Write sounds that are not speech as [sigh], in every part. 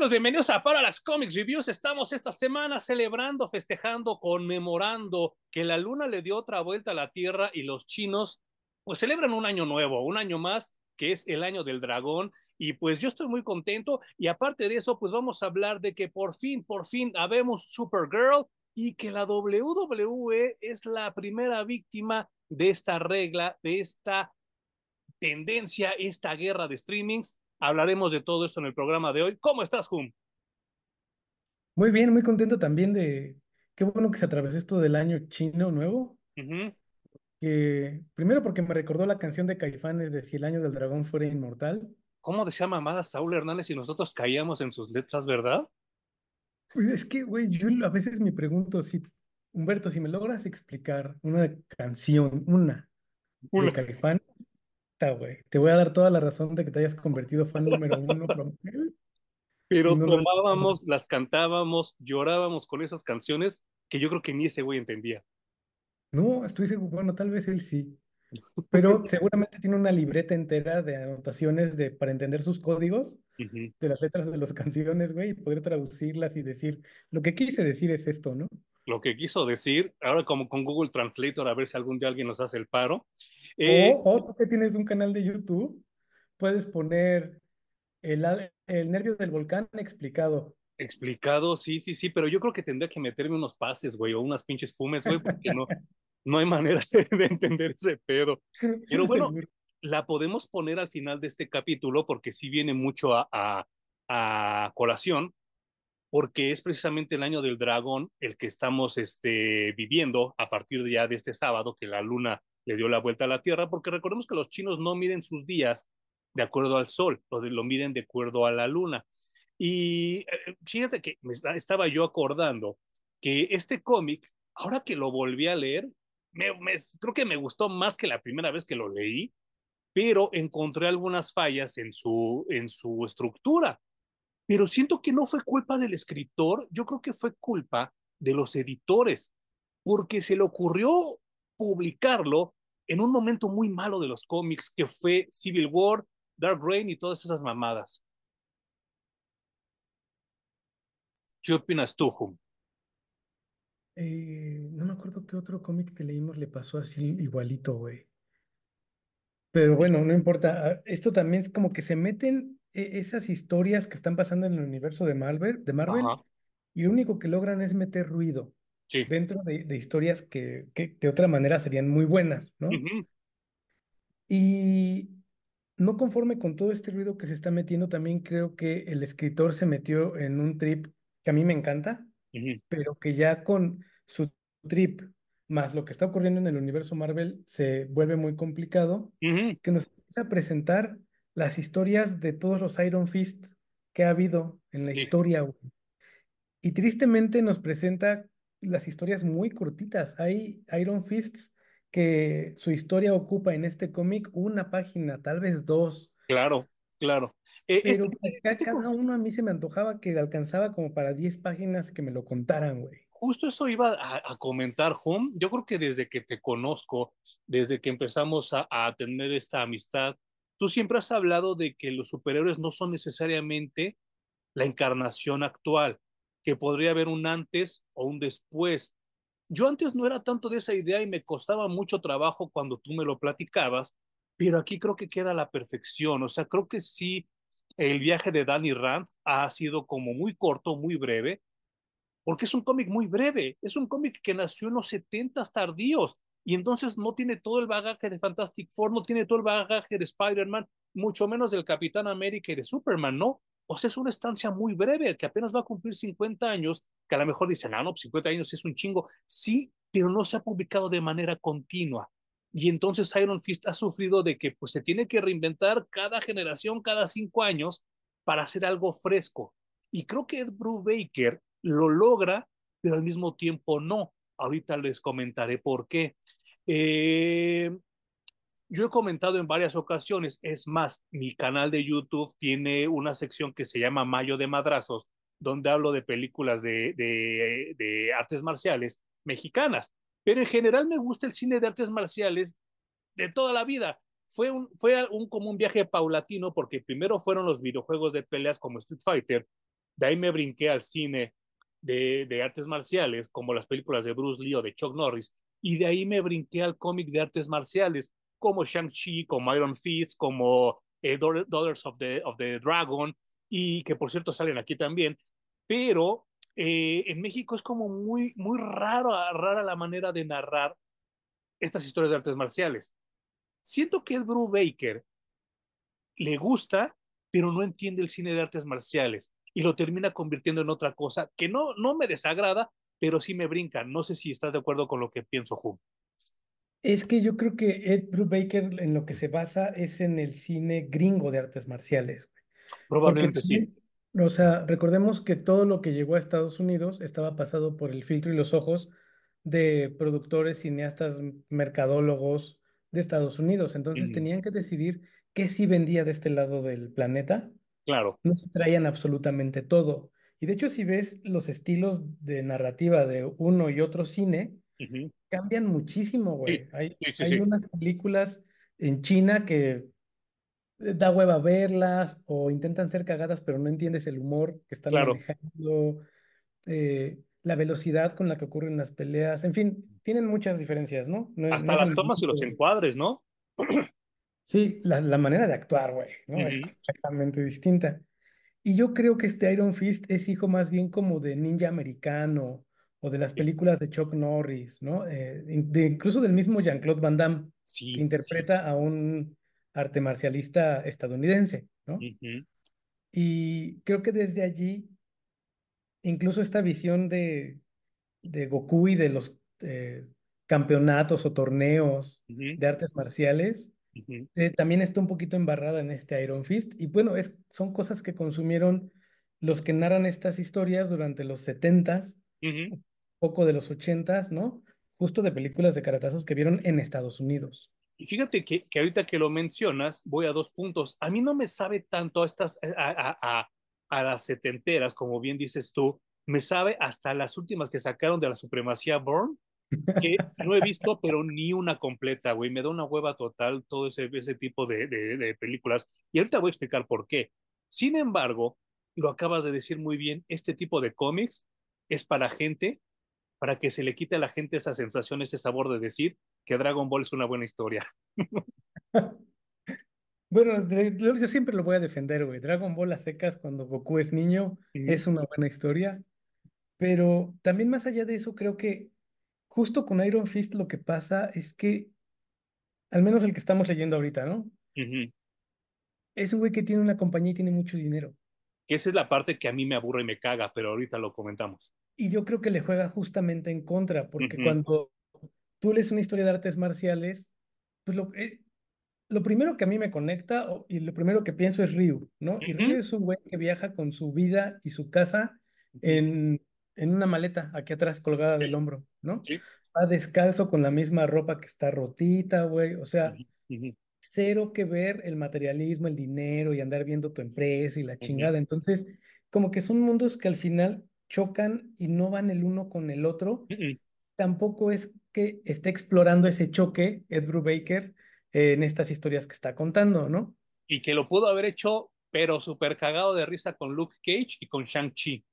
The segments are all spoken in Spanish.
Amigos, bienvenidos a Parallax Comics Reviews. Estamos esta semana celebrando, festejando, conmemorando que la luna le dio otra vuelta a la Tierra y los chinos pues celebran un año nuevo, un año más que es el año del dragón. Y pues yo estoy muy contento. Y aparte de eso pues vamos a hablar de que por fin, por fin habemos Supergirl y que la WWE es la primera víctima de esta regla, de esta tendencia, esta guerra de streamings Hablaremos de todo esto en el programa de hoy. ¿Cómo estás, Hum? Muy bien, muy contento también de, qué bueno que se atravesó esto del año chino nuevo. que, primero porque me recordó la canción de Caifanes de Si el año del dragón fuera inmortal. ¿Cómo decía mamada Saúl Hernández y nosotros caíamos en sus letras, verdad? Pues es que, güey, yo a veces me pregunto si, Humberto, si me logras explicar una canción, una, de Caifanes, te voy a dar toda la razón de que te hayas convertido fan número uno. Pero tomábamos, las cantábamos, llorábamos con esas canciones que yo creo que ni ese güey entendía. No, estoy seguro, bueno, tal vez él sí. Pero seguramente tiene una libreta entera de anotaciones de, para entender sus códigos de las letras de las [laughs] canciones, güey, y poder traducirlas y decir, lo que quise decir es esto, ¿no? Lo que quiso decir, ahora como con Google Translator, a ver si algún día alguien nos hace el paro, eh, o, tú que tienes un canal de YouTube, puedes poner el, el nervio del volcán explicado. Explicado, sí, sí, sí, pero yo creo que tendría que meterme unos pases, güey, o unas pinches fumes, güey, porque no, [laughs] no hay manera [laughs] de, entender ese pedo. [laughs] Pero bueno, la podemos poner al final de este capítulo porque sí viene mucho a, a, a, colación, porque es precisamente el año del dragón el que estamos este, viviendo a partir de ya de este sábado, que la luna le dio la vuelta a la Tierra, porque recordemos que los chinos no miden sus días de acuerdo al Sol, lo, lo miden de acuerdo a la Luna. Y eh, fíjate que me estaba yo acordando que este cómic, ahora que lo volví a leer, me, creo que me gustó más que la primera vez que lo leí, pero encontré algunas fallas en su, en su estructura. Pero siento que no fue culpa del escritor, yo creo que fue culpa de los editores, porque se le ocurrió publicarlo en un momento muy malo de los cómics que fue Civil War, Dark Reign y todas esas mamadas. ¿Qué opinas tú, Hum? Eh, acuerdo qué otro cómic que leímos le pasó así igualito, güey. Pero bueno, no importa. Ah, esto también es como que se meten e-, esas historias que están pasando en el universo de Marvel, de Marvel y lo único que logran es meter ruido dentro de, historias que, que, de otra manera serían muy buenas, ¿no? Y no conforme con todo este ruido que se está metiendo, también creo que el escritor se metió en un trip que a mí me encanta, pero que ya con su trip más lo que está ocurriendo en el universo Marvel se vuelve muy complicado, que nos empieza a presentar las historias de todos los Iron Fist que ha habido en la historia. Y tristemente nos presenta las historias muy cortitas. Hay Iron Fists que su historia ocupa en este cómic una página, tal vez dos. Claro, claro. Eh, Pero este, este cada uno a mí se me antojaba que alcanzaba como para 10 páginas que me lo contaran, güey. Justo eso iba a, comentar, Home. Yo creo que desde que te conozco, desde que empezamos a, a tener esta amistad, tú siempre has hablado de que los superhéroes no son necesariamente la encarnación actual que podría haber un antes o un después. Yo antes no era tanto de esa idea y me costaba mucho trabajo cuando tú me lo platicabas, pero aquí creo que queda la perfección. O sea, creo que sí, el viaje de Danny Rand ha sido como muy corto, muy breve, porque es un cómic muy breve, es un cómic que nació en los 70 tardíos y entonces no tiene todo el bagaje de Fantastic Four, no tiene todo el bagaje de Spider-Man, mucho menos del Capitán América y de Superman, ¿no? O sea, es una estancia muy breve, que apenas va a cumplir 50 años, que a lo mejor dicen, ah, no, 50 pues años es un chingo. Sí, pero no se ha publicado de manera continua. Y entonces Iron Fist ha sufrido de que pues se tiene que reinventar cada generación, cada cinco años, para hacer algo fresco. Y creo que Ed Brubaker lo logra, pero al mismo tiempo no. Ahorita les comentaré por qué. Eh, yo he comentado en varias ocasiones, es más, mi canal de YouTube tiene una sección que se llama Mayo de Madrazos, donde hablo de películas de, de, artes marciales mexicanas. Pero en general me gusta el cine de artes marciales de toda la vida. Fue, un, fue un, como un viaje paulatino porque primero fueron los videojuegos de peleas como Street Fighter De ahí me brinqué al cine de, artes marciales, como las películas de Bruce Lee o de Chuck Norris, y de ahí me brinqué al cómic de artes marciales, como Shang-Chi, como Iron Fist, como eh, Daughters of the, of the Dragon, y que por cierto salen aquí también, pero eh, en México es como muy, muy raro, rara la manera de narrar estas historias de artes marciales. Siento que el Bruce Baker le gusta, pero no entiende el cine de artes marciales y lo termina convirtiendo en otra cosa que no, no me desagrada, pero sí me brinca. No sé si estás de acuerdo con lo que pienso, Ju. Es que yo creo que Ed Brubaker en lo que se basa es en el cine gringo de artes marciales. Probablemente sí. O sea, recordemos que todo lo que llegó a Estados Unidos estaba pasado por el filtro y los ojos de productores, cineastas, mercadólogos de Estados Unidos. Entonces tenían que decidir qué sí vendía de este lado del planeta. Claro. No se traían absolutamente todo. Y de hecho, si ves los estilos de narrativa de uno y otro cine, cambian muchísimo, güey. hay hay unas películas en China que eh, da hueva verlas o intentan ser cagadas, pero no entiendes el humor que están manejando, eh, la velocidad con la que ocurren las peleas, en fin, tienen muchas diferencias, ¿no? Hasta las tomas y los encuadres, ¿no? [clears throat] Sí, la, la manera de actuar, güey, ¿no? Es completamente distinta. Y yo creo que este Iron Fist es hijo más bien como de ninja americano o de las películas de Chuck Norris, ¿no? Eh, de, incluso del mismo Jean-Claude Van Damme, que interpreta a un arte marcialista estadounidense, ¿no? Y creo que desde allí, incluso esta visión de, de Goku y de los eh, campeonatos o torneos de artes marciales, eh, también está un poquito embarrada en este Iron Fist. Y bueno, es, son cosas que consumieron los que narran estas historias durante los 70s, un poco de los 80s, ¿no? Justo de películas de caratazos que vieron en Estados Unidos. Y fíjate que, que, ahorita que lo mencionas, voy a dos puntos. A mí no me sabe tanto a estas, a, a, a, las setenteras, como bien dices tú, me sabe hasta las últimas que sacaron de la supremacía Born, que no he visto, pero ni una completa, güey. Me da una hueva total todo ese, ese tipo de, de, de, películas. Y ahorita voy a explicar por qué. Sin embargo, lo acabas de decir muy bien, este tipo de cómics es para gente, para que se le quite a la gente esa sensación, ese sabor de decir, que Dragon Ball es una buena historia. [laughs] bueno, yo siempre lo voy a defender, güey. Dragon Ball a secas cuando Goku es niño es una buena historia. Pero también más allá de eso, creo que justo con Iron Fist lo que pasa es que, al menos el que estamos leyendo ahorita, ¿no? Es un güey que tiene una compañía y tiene mucho dinero. Que esa es la parte que a mí me aburre y me caga, pero ahorita lo comentamos. Y yo creo que le juega justamente en contra, porque cuando tú lees una historia de artes marciales, pues lo, eh, lo primero que a mí me conecta y lo primero que pienso es Ryu, ¿no? Y Ryu es un güey que viaja con su vida y su casa en, en una maleta aquí atrás colgada del hombro, ¿no? Va descalzo con la misma ropa que está rotita, güey. O sea, cero que ver el materialismo, el dinero y andar viendo tu empresa y la chingada. Entonces, como que son mundos que al final chocan y no van el uno con el otro. Tampoco es que esté explorando ese choque, Ed Brubaker, eh, en estas historias que está contando, ¿no? Y que lo pudo haber hecho, pero súper cagado de risa con Luke Cage y con Shang-Chi.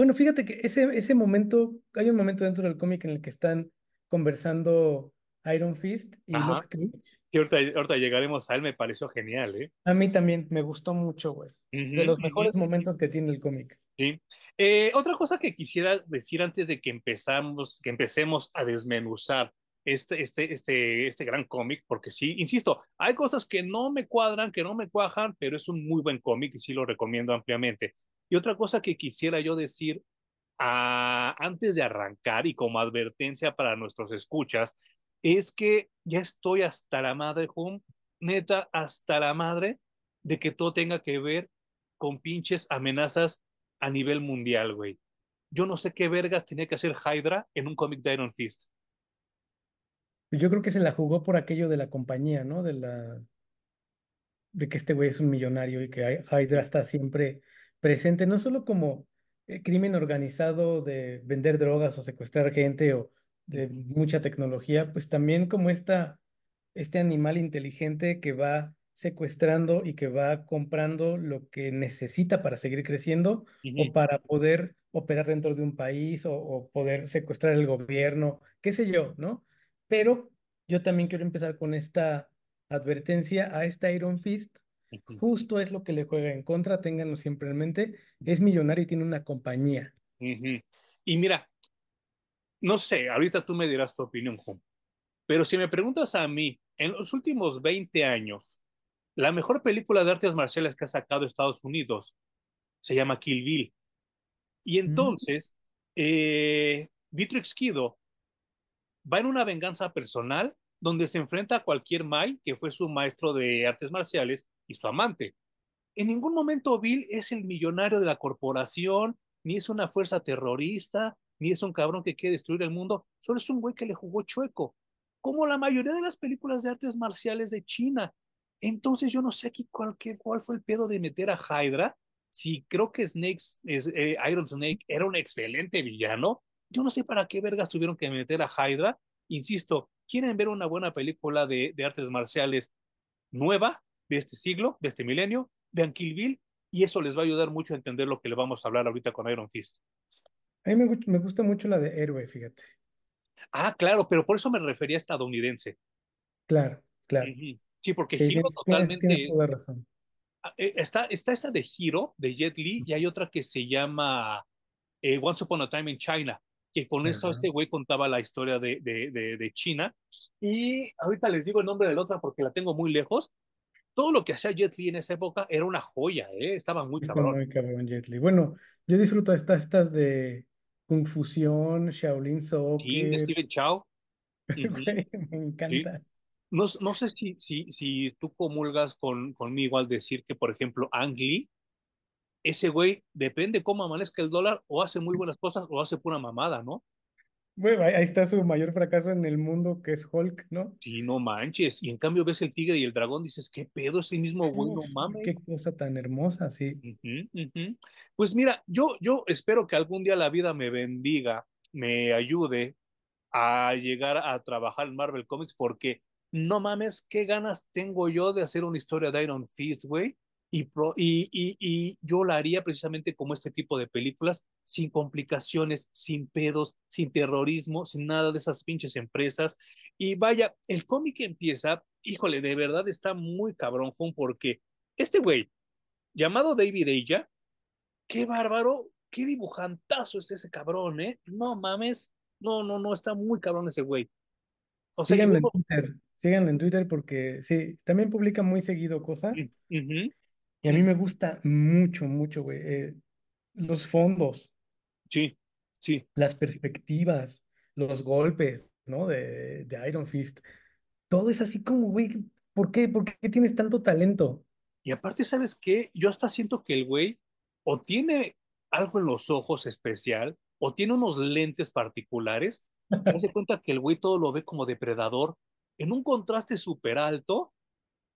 Bueno, fíjate que ese, ese momento, hay un momento dentro del cómic en el que están conversando Iron Fist y Luke Cage. Y ahorita, llegaremos a él, me pareció genial, ¿eh? A mí también, me gustó mucho, güey. de los mejores momentos que tiene el cómic. Sí. Eh, otra cosa que quisiera decir antes de que empezamos, que empecemos a desmenuzar este, este, este, este gran cómic, porque sí, insisto, hay cosas que no me cuadran, que no me cuajan, pero es un muy buen cómic y sí lo recomiendo ampliamente. Y otra cosa que quisiera yo decir a, antes de arrancar y como advertencia para nuestros escuchas, es que ya estoy hasta la madre, home, neta, hasta la madre de que todo tenga que ver con pinches amenazas a nivel mundial, güey. Yo no sé qué vergas tenía que hacer Hydra en un cómic de Iron Fist. Yo creo que se la jugó por aquello de la compañía, ¿no? De la de que este güey es un millonario y que Hydra está siempre presente, no solo como eh, crimen organizado de vender drogas o secuestrar gente o de mucha tecnología, pues también como esta, este animal inteligente que va secuestrando y que va comprando lo que necesita para seguir creciendo o para poder operar dentro de un país o, o poder secuestrar el gobierno, qué sé yo, ¿no? Pero yo también quiero empezar con esta advertencia a esta Iron Fist. Justo es lo que le juega en contra, ténganlo siempre en mente. Es millonario y tiene una compañía. Y mira, no sé, ahorita tú me dirás tu opinión, Juan, pero si me preguntas a mí, en los últimos 20 años, la mejor película de artes marciales que ha sacado Estados Unidos se llama Kill Bill. Y Mm, entonces, eh, Beatrix Kido va en una venganza personal donde se enfrenta a cualquier Mai, que fue su maestro de artes marciales y su amante. En ningún momento Bill es el millonario de la corporación, ni es una fuerza terrorista, ni es un cabrón que quiere destruir el mundo, solo es un güey que le jugó chueco, como la mayoría de las películas de artes marciales de China. Entonces yo no sé aquí cuál, fue el pedo de meter a Hydra, si creo que Snake, es, eh, Iron Snake era un excelente villano, yo no sé para qué vergas tuvieron que meter a Hydra. Insisto, quieren ver una buena película de artes marciales nueva de este siglo, de este milenio, vean Kill Bill y eso les va a ayudar mucho a entender lo que le vamos a hablar ahorita con Iron Fist. A mí me, me gusta mucho la de héroe, fíjate. Ah, claro, pero por eso me refería a estadounidense. Claro, claro. Ujú. Sí, porque Sí, Hiro totalmente toda la razón. ah, eh, está, está esa de Hiro, de Jet Li, y hay otra que se llama eh, Once Upon a Time in China, que con eso Ajá. ese güey contaba la historia de, de, de, de China. Y ahorita les digo el nombre de la otra porque la tengo muy lejos. Todo lo que hacía Jet Li en esa época era una joya, ¿eh? Estaba muy cabrón. muy cabrón Jet Li. Bueno, yo disfruto estas, estas de Confusión, Shaolin Sí, de Soccer. Steven Chow. [laughs] Güey, me Sí. encanta. No, no sé si, si, si tú comulgas con, conmigo al decir que, por ejemplo, Ang Lee, ese güey, depende cómo amanezca el dólar, o hace muy buenas cosas o hace pura mamada, ¿no? Bueno, ahí está su mayor fracaso en el mundo, que es Hulk, ¿no? Sí, no manches. Y en cambio ves el tigre y el dragón, dices, ¿qué pedo? Es el mismo güey, no mames. qué cosa tan hermosa, sí. Pues mira, yo, yo espero que algún día la vida me bendiga, me ayude a llegar a trabajar en Marvel Comics porque no mames, qué ganas tengo yo de hacer una historia de Iron Fist, güey. Y, pro- y, y, y yo la haría precisamente como este tipo de películas, sin complicaciones, sin pedos, sin terrorismo, sin nada de esas pinches empresas. Y vaya, el cómic empieza, híjole, de verdad está muy cabrón, porque este güey, llamado David Aja, qué bárbaro, qué dibujantazo es ese cabrón, ¿eh? No mames, no, no, no, está muy cabrón ese güey. O sea, Síganlo en luego, Twitter, síganlo en Twitter porque sí, también publica muy seguido cosas ujú, y a mí me gusta mucho, mucho, güey. eh, los fondos, sí, sí. las perspectivas, los golpes, ¿no? De, de Iron Fist. Todo es así como, güey, ¿por qué? ¿Por qué tienes tanto talento? Y aparte, ¿sabes qué? Yo hasta siento que el güey o tiene algo en los ojos especial o tiene unos lentes particulares hace [laughs] cuenta que el güey todo lo ve como depredador en un contraste súper alto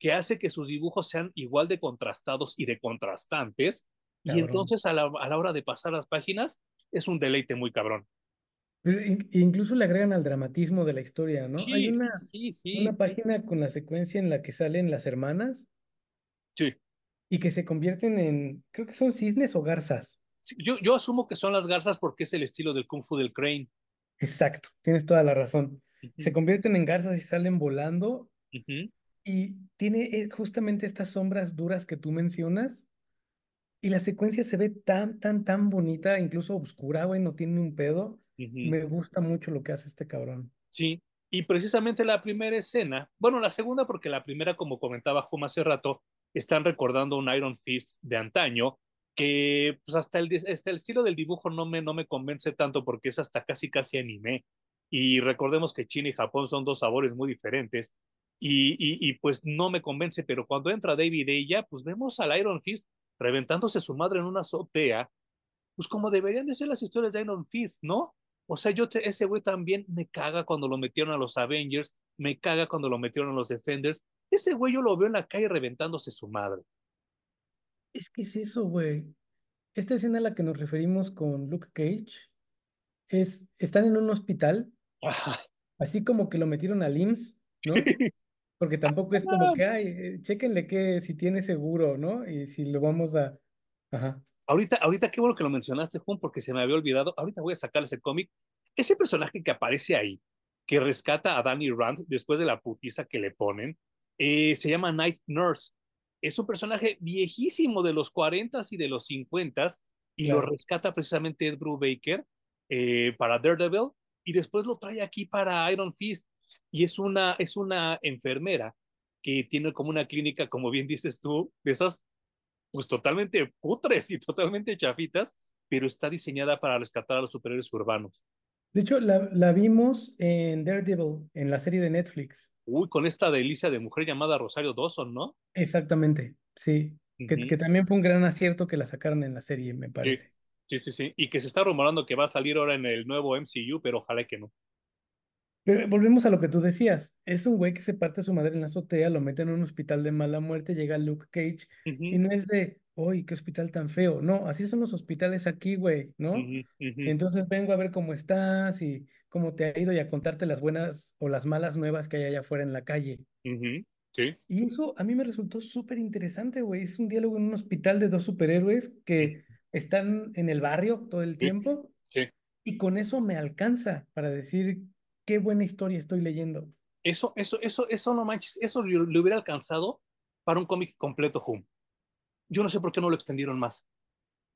que hace que sus dibujos sean igual de contrastados y de contrastantes. Y entonces a la, a la hora de pasar las páginas es un deleite muy cabrón. Incluso le agregan al dramatismo de la historia, ¿no? Hay Sí, sí, una, sí, sí, una página con la secuencia en la que salen las hermanas sí. y que se convierten en, creo que son cisnes o garzas. Yo, yo asumo que son las garzas porque es el estilo del Kung Fu del Crane. Exacto, tienes toda la razón. Se convierten en garzas y salen volando y tiene eh, justamente estas sombras duras que tú mencionas y la secuencia se ve tan, tan, tan bonita, incluso oscura, güey, no tiene un pedo. Me gusta mucho lo que hace este cabrón. Sí, y precisamente la primera escena, bueno, la segunda porque la primera, como comentaba Juma hace rato, están recordando un Iron Fist de antaño, que pues hasta el, hasta el estilo del dibujo no me, no me convence tanto porque es hasta casi casi anime. Y recordemos que China y Japón son dos sabores muy diferentes. Y, y, y pues no me convence, pero cuando entra David ella, pues vemos al Iron Fist reventándose su madre en una azotea pues como deberían de ser las historias de Iron Fist, ¿no? O sea, yo te, ese güey también me caga cuando lo metieron a los Avengers, me caga cuando lo metieron a los Defenders. Ese güey yo lo veo en la calle reventándose su madre. Es que es eso, güey. Esta escena a la que nos referimos con Luke Cage es, están en un hospital, así como que lo metieron al IMSS, ¿no? [laughs] Porque tampoco es como que, ay, eh, chéquenle que si tiene seguro, ¿no? Y si lo vamos a... Ajá. Ahorita, ahorita qué bueno que lo mencionaste, Juan, porque se me había olvidado. Ahorita voy a sacar ese cómic. Ese personaje que aparece ahí, que rescata a Danny Rand después de la putiza que le ponen, eh, se llama Night Nurse. Es un personaje viejísimo de los 40s y de los 50s y lo rescata precisamente Ed Brubaker eh, para Daredevil y después lo trae aquí para Iron Fist y es una, es una enfermera que tiene como una clínica, como bien dices tú, de esas pues totalmente putres y totalmente chafitas, pero está diseñada para rescatar a los superiores urbanos. De hecho, la, la, vimos en Daredevil, en la serie de Netflix. Uy, con esta delicia de mujer llamada Rosario Dawson, ¿no? Exactamente, sí. que, que, también fue un gran acierto que la sacaron en la serie, me parece. Sí, sí, sí. Y que se está rumorando que va a salir ahora en el nuevo MCU, pero ojalá que no. Pero volvemos a lo que tú decías. Es un güey que se parte a su madre en la azotea, lo meten en un hospital de mala muerte, llega Luke Cage y no es de, uy, qué hospital tan feo. No, así son los hospitales aquí, güey, ¿no? Entonces vengo a ver cómo estás y cómo te ha ido y a contarte las buenas o las malas nuevas que hay allá afuera en la calle. Sí. Y eso a mí me resultó súper interesante, güey. Es un diálogo en un hospital de dos superhéroes que están en el barrio todo el tiempo. Sí. Y con eso me alcanza para decir qué buena historia estoy leyendo. Eso, eso, eso, eso no manches, eso le, hubiera alcanzado para un cómic completo, Hum. Yo no sé por qué no lo extendieron más.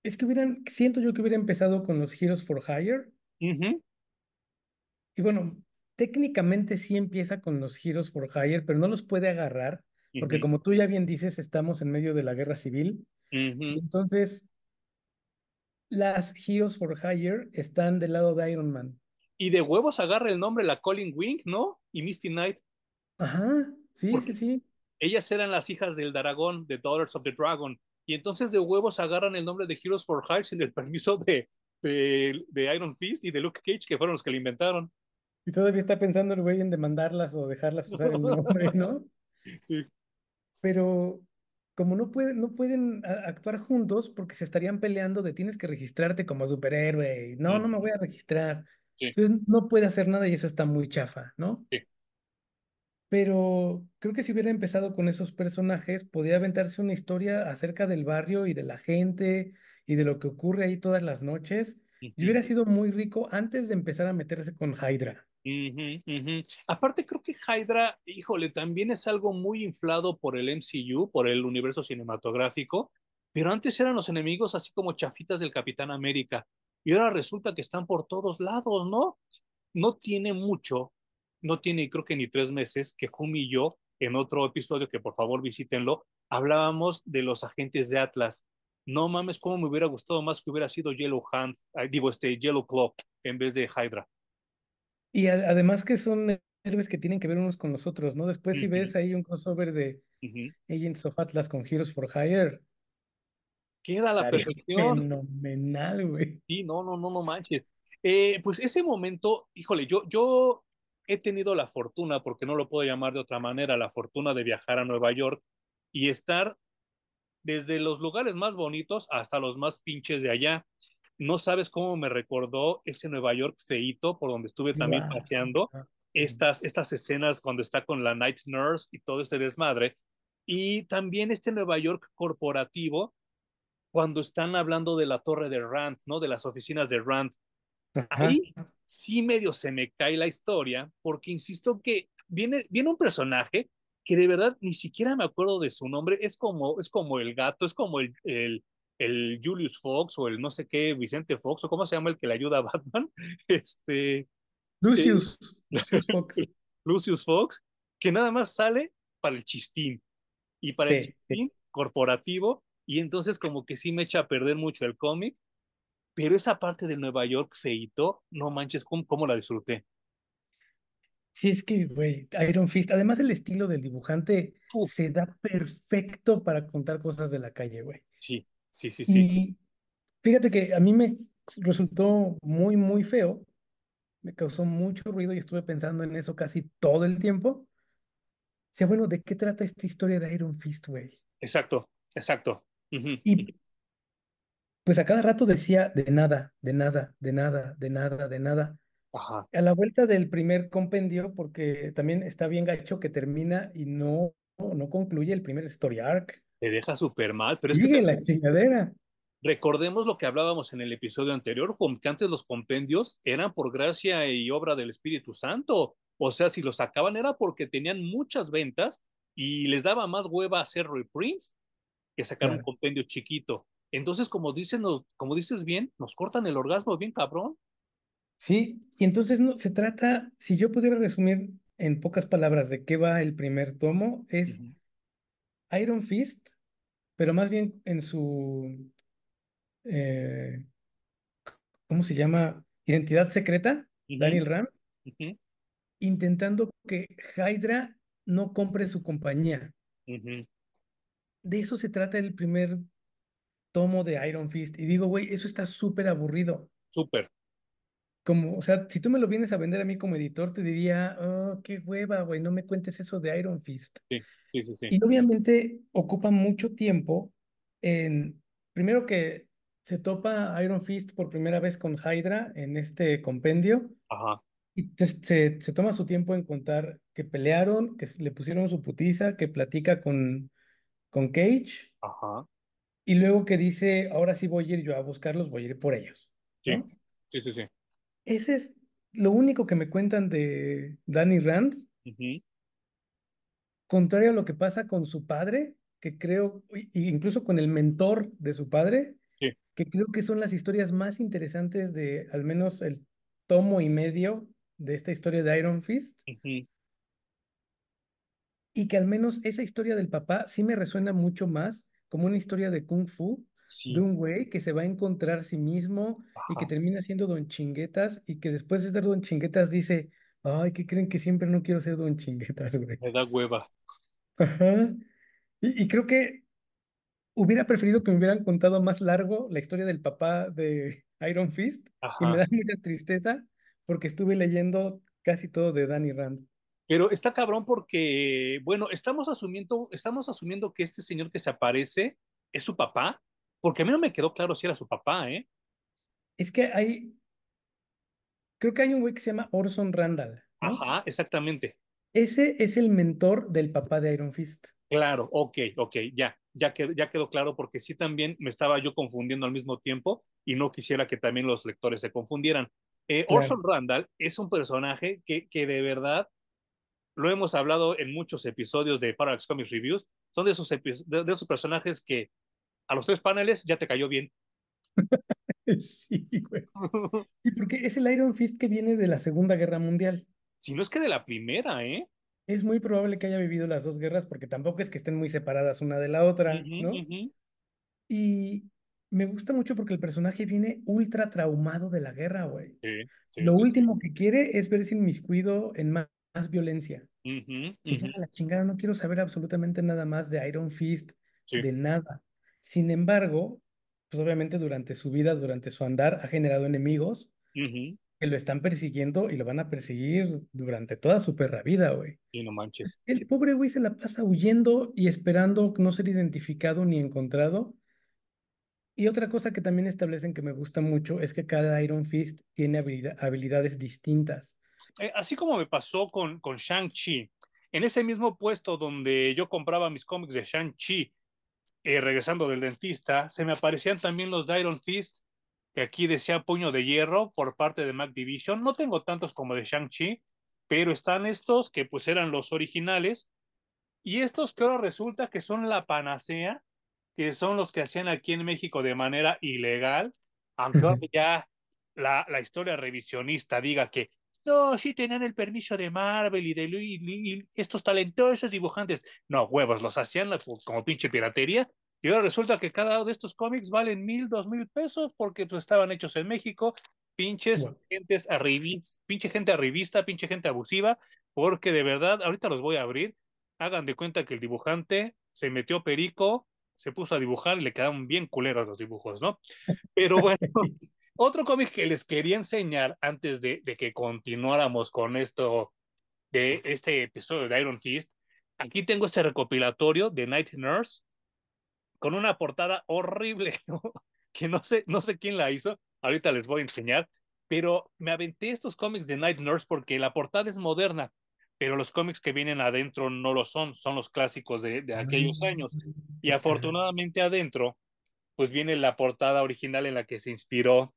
Es que hubieran, siento yo que hubiera empezado con los Heroes for Hire. Y bueno, técnicamente sí empieza con los Heroes for Hire, pero no los puede agarrar, porque como tú ya bien dices, estamos en medio de la guerra civil. entonces, las Heroes for Hire están del lado de Iron Man. Y de huevos agarra el nombre la Colin Wing, ¿no? Y Misty Knight. Ajá, sí, sí, sí. Ellas eran las hijas del dragón, de Daughters of the Dragon. Y entonces de huevos agarran el nombre de Heroes for Hire sin el permiso de, de, de, Iron Fist y de Luke Cage, que fueron los que le inventaron. Y todavía está pensando el güey en demandarlas o dejarlas [laughs] usar el nombre, ¿no? Sí. Pero como no, pueden, no pueden actuar juntos porque se estarían peleando de tienes que registrarte como superhéroe. No, no me voy a registrar. Entonces no puede hacer nada y eso está muy chafa, ¿no? Sí. Pero creo que si hubiera empezado con esos personajes, podría aventarse una historia acerca del barrio y de la gente y de lo que ocurre ahí todas las noches. Y hubiera sido muy rico antes de empezar a meterse con Hydra. Aparte, creo que Hydra, híjole, también es algo muy inflado por el MCU, por el universo cinematográfico, pero antes eran los enemigos así como chafitas del Capitán América y ahora resulta que están por todos lados, ¿no? No tiene mucho, no tiene creo que ni tres meses que Jumi y yo, en otro episodio que por favor visítenlo, hablábamos de los agentes de Atlas. No mames, cómo me hubiera gustado más que hubiera sido Yellow Hand, digo, este Yellow Claw en vez de Hydra. Y además que son héroes que tienen que ver unos con los otros, ¿no? Después si ves ahí un crossover de Agents of Atlas con Heroes for Hire, Queda la perfección. Fenomenal, güey. Sí, no, no, no, no manches. Eh, pues ese momento, híjole, yo, yo he tenido la fortuna, porque no lo puedo llamar de otra manera, la fortuna de viajar a Nueva York y estar desde los lugares más bonitos hasta los más pinches de allá. No sabes cómo me recordó ese Nueva York feito por donde estuve también paseando. Estas, estas escenas cuando está con la Night Nurse y todo ese desmadre. Y también este Nueva York corporativo cuando están hablando de la torre de Rand, ¿no? De las oficinas de Rand. Ahí sí medio se me cae la historia, porque insisto que viene, viene un personaje que de verdad ni siquiera me acuerdo de su nombre, es como, es como el gato, es como el, el, el Julius Fox o el no sé qué, Vicente Fox, o cómo se llama el que le ayuda a Batman, [laughs] este... Lucius, Lucius Fox. [laughs] Lucius Fox, que nada más sale para el chistín y para el chistín corporativo y entonces como que sí me echa a perder mucho el cómic, pero esa parte de Nueva York feito, no manches, ¿cómo, la disfruté? Sí, es que, güey, Iron Fist, además el estilo del dibujante se da perfecto para contar cosas de la calle, güey. Sí, sí, sí, sí. Y fíjate que a mí me resultó muy, muy feo, me causó mucho ruido y estuve pensando en eso casi todo el tiempo. O sea, bueno, ¿de qué trata esta historia de Iron Fist, güey? Exacto, exacto. Y pues a cada rato decía de nada, de nada, de nada, de nada, de nada. Ajá. A la vuelta del primer compendio, porque también está bien gacho que termina y no, no concluye el primer story arc. Te deja súper mal, pero Sigue es que la chingadera. recordemos lo que hablábamos en el episodio anterior, Juan, que antes los compendios eran por gracia y obra del Espíritu Santo. O sea, si los sacaban era porque tenían muchas ventas y les daba más hueva hacer reprints que sacar un compendio chiquito. Entonces, como, dicen, nos- como dices bien, nos cortan el orgasmo bien cabrón. Sí, y entonces no, se trata, si yo pudiera resumir en pocas palabras de qué va el primer tomo, es Iron Fist, pero más bien en su, eh, ¿cómo se llama? Identidad secreta, Daniel Ram, intentando que Hydra no compre su compañía. De eso se trata el primer tomo de Iron Fist. Y digo, güey, eso está súper aburrido. Súper. Como, o sea, si tú me lo vienes a vender a mí como editor, te diría, oh, qué hueva, güey, no me cuentes eso de Iron Fist. Sí, sí, sí, sí. Y obviamente ocupa mucho tiempo en, primero que se topa Iron Fist por primera vez con Hydra en este compendio Ajá, y te- se, se toma su tiempo en contar que pelearon, que le pusieron su putiza, que platica con, con Cage ajá. y luego que dice, ahora sí voy a ir yo a buscarlos, voy a ir por ellos, Sí, ¿no? sí, sí, sí. Ese es lo único que me cuentan de Danny Rand, contrario a lo que pasa con su padre, que creo, incluso con el mentor de su padre, Sí. que creo que son las historias más interesantes de al menos el tomo y medio de esta historia de Iron Fist, y que al menos esa historia del papá sí me resuena mucho más como una historia de Kung Fu, de un güey que se va a encontrar a sí mismo y que termina siendo Don Chinguetas y que después de ser Don Chinguetas dice, ay, ¿qué creen que siempre no quiero ser Don Chinguetas, güey? Me da hueva. Ajá. Y, y creo que hubiera preferido que me hubieran contado más largo la historia del papá de Iron Fist y me da mucha tristeza porque estuve leyendo casi todo de Danny Rand. Pero está cabrón porque, bueno, estamos asumiendo, estamos asumiendo que este señor que se aparece es su papá, porque a mí no me quedó claro si era su papá, ¿eh? Es que hay, creo que hay un güey que se llama Orson Randall, ¿no? Ajá, exactamente. Ese es el mentor del papá de Iron Fist. Claro, ok, ok, ya, ya quedó, ya quedó claro porque sí también me estaba yo confundiendo al mismo tiempo y no quisiera que también los lectores se confundieran. Eh, Claro. Orson Randall es un personaje que, que de verdad lo hemos hablado en muchos episodios de Parallax Comics Reviews, son de esos, de, de esos personajes que a los tres paneles ya te cayó bien. [laughs] Sí, güey. [laughs] Y porque es el Iron Fist que viene de la Segunda Guerra Mundial. si no es que de la primera, ¿eh? Es muy probable que haya vivido las dos guerras porque tampoco es que estén muy separadas una de la otra, ¿no? Y me gusta mucho porque el personaje viene ultra traumado de la guerra, güey. Sí, sí, Lo sí. último que quiere es verse inmiscuido en más, más violencia. La chingada, no quiero saber absolutamente nada más de Iron Fist, Sí. de nada. Sin embargo, pues obviamente durante su vida, durante su andar, ha generado enemigos que lo están persiguiendo y lo van a perseguir durante toda su perra vida, güey. Y no manches. El pobre güey se la pasa huyendo y esperando no ser identificado ni encontrado. Y otra cosa que también establecen que me gusta mucho es que cada Iron Fist tiene habilida- habilidades distintas. Eh, así como me pasó con, con Shang-Chi, en ese mismo puesto donde yo compraba mis cómics de Shang-Chi, eh, regresando del dentista, se me aparecían también los de Iron Fist, que aquí decía puño de hierro por parte de Mac Division. No tengo tantos como de Shang-Chi, pero están estos que pues eran los originales y estos que ahora resulta que son la panacea, que son los que hacían aquí en México de manera ilegal, aunque [laughs] ya la, la historia revisionista diga que no, sí tenían el permiso de Marvel y de y, y estos talentosos dibujantes. No, huevos, los hacían como pinche piratería. Y ahora resulta que cada uno de estos cómics valen mil, dos mil pesos porque pues, estaban hechos en México. Pinches Wow. gentes arribista, pinche gente arribista, pinche gente abusiva, porque de verdad, ahorita los voy a abrir. Hagan de cuenta que el dibujante se metió perico, se puso a dibujar y le quedaron bien culeros los dibujos, ¿no? Pero [laughs] bueno, otro cómic que les quería enseñar antes de, de, que continuáramos con esto, de este episodio de Iron Fist, aquí tengo este recopilatorio de Night Nurse con una portada horrible [laughs] que no sé, no sé quién la hizo, ahorita les voy a enseñar, pero me aventé estos cómics de Night Nurse porque la portada es moderna, pero los cómics que vienen adentro no lo son, son los clásicos de, de aquellos años. Y afortunadamente adentro, pues viene la portada original en la que se inspiró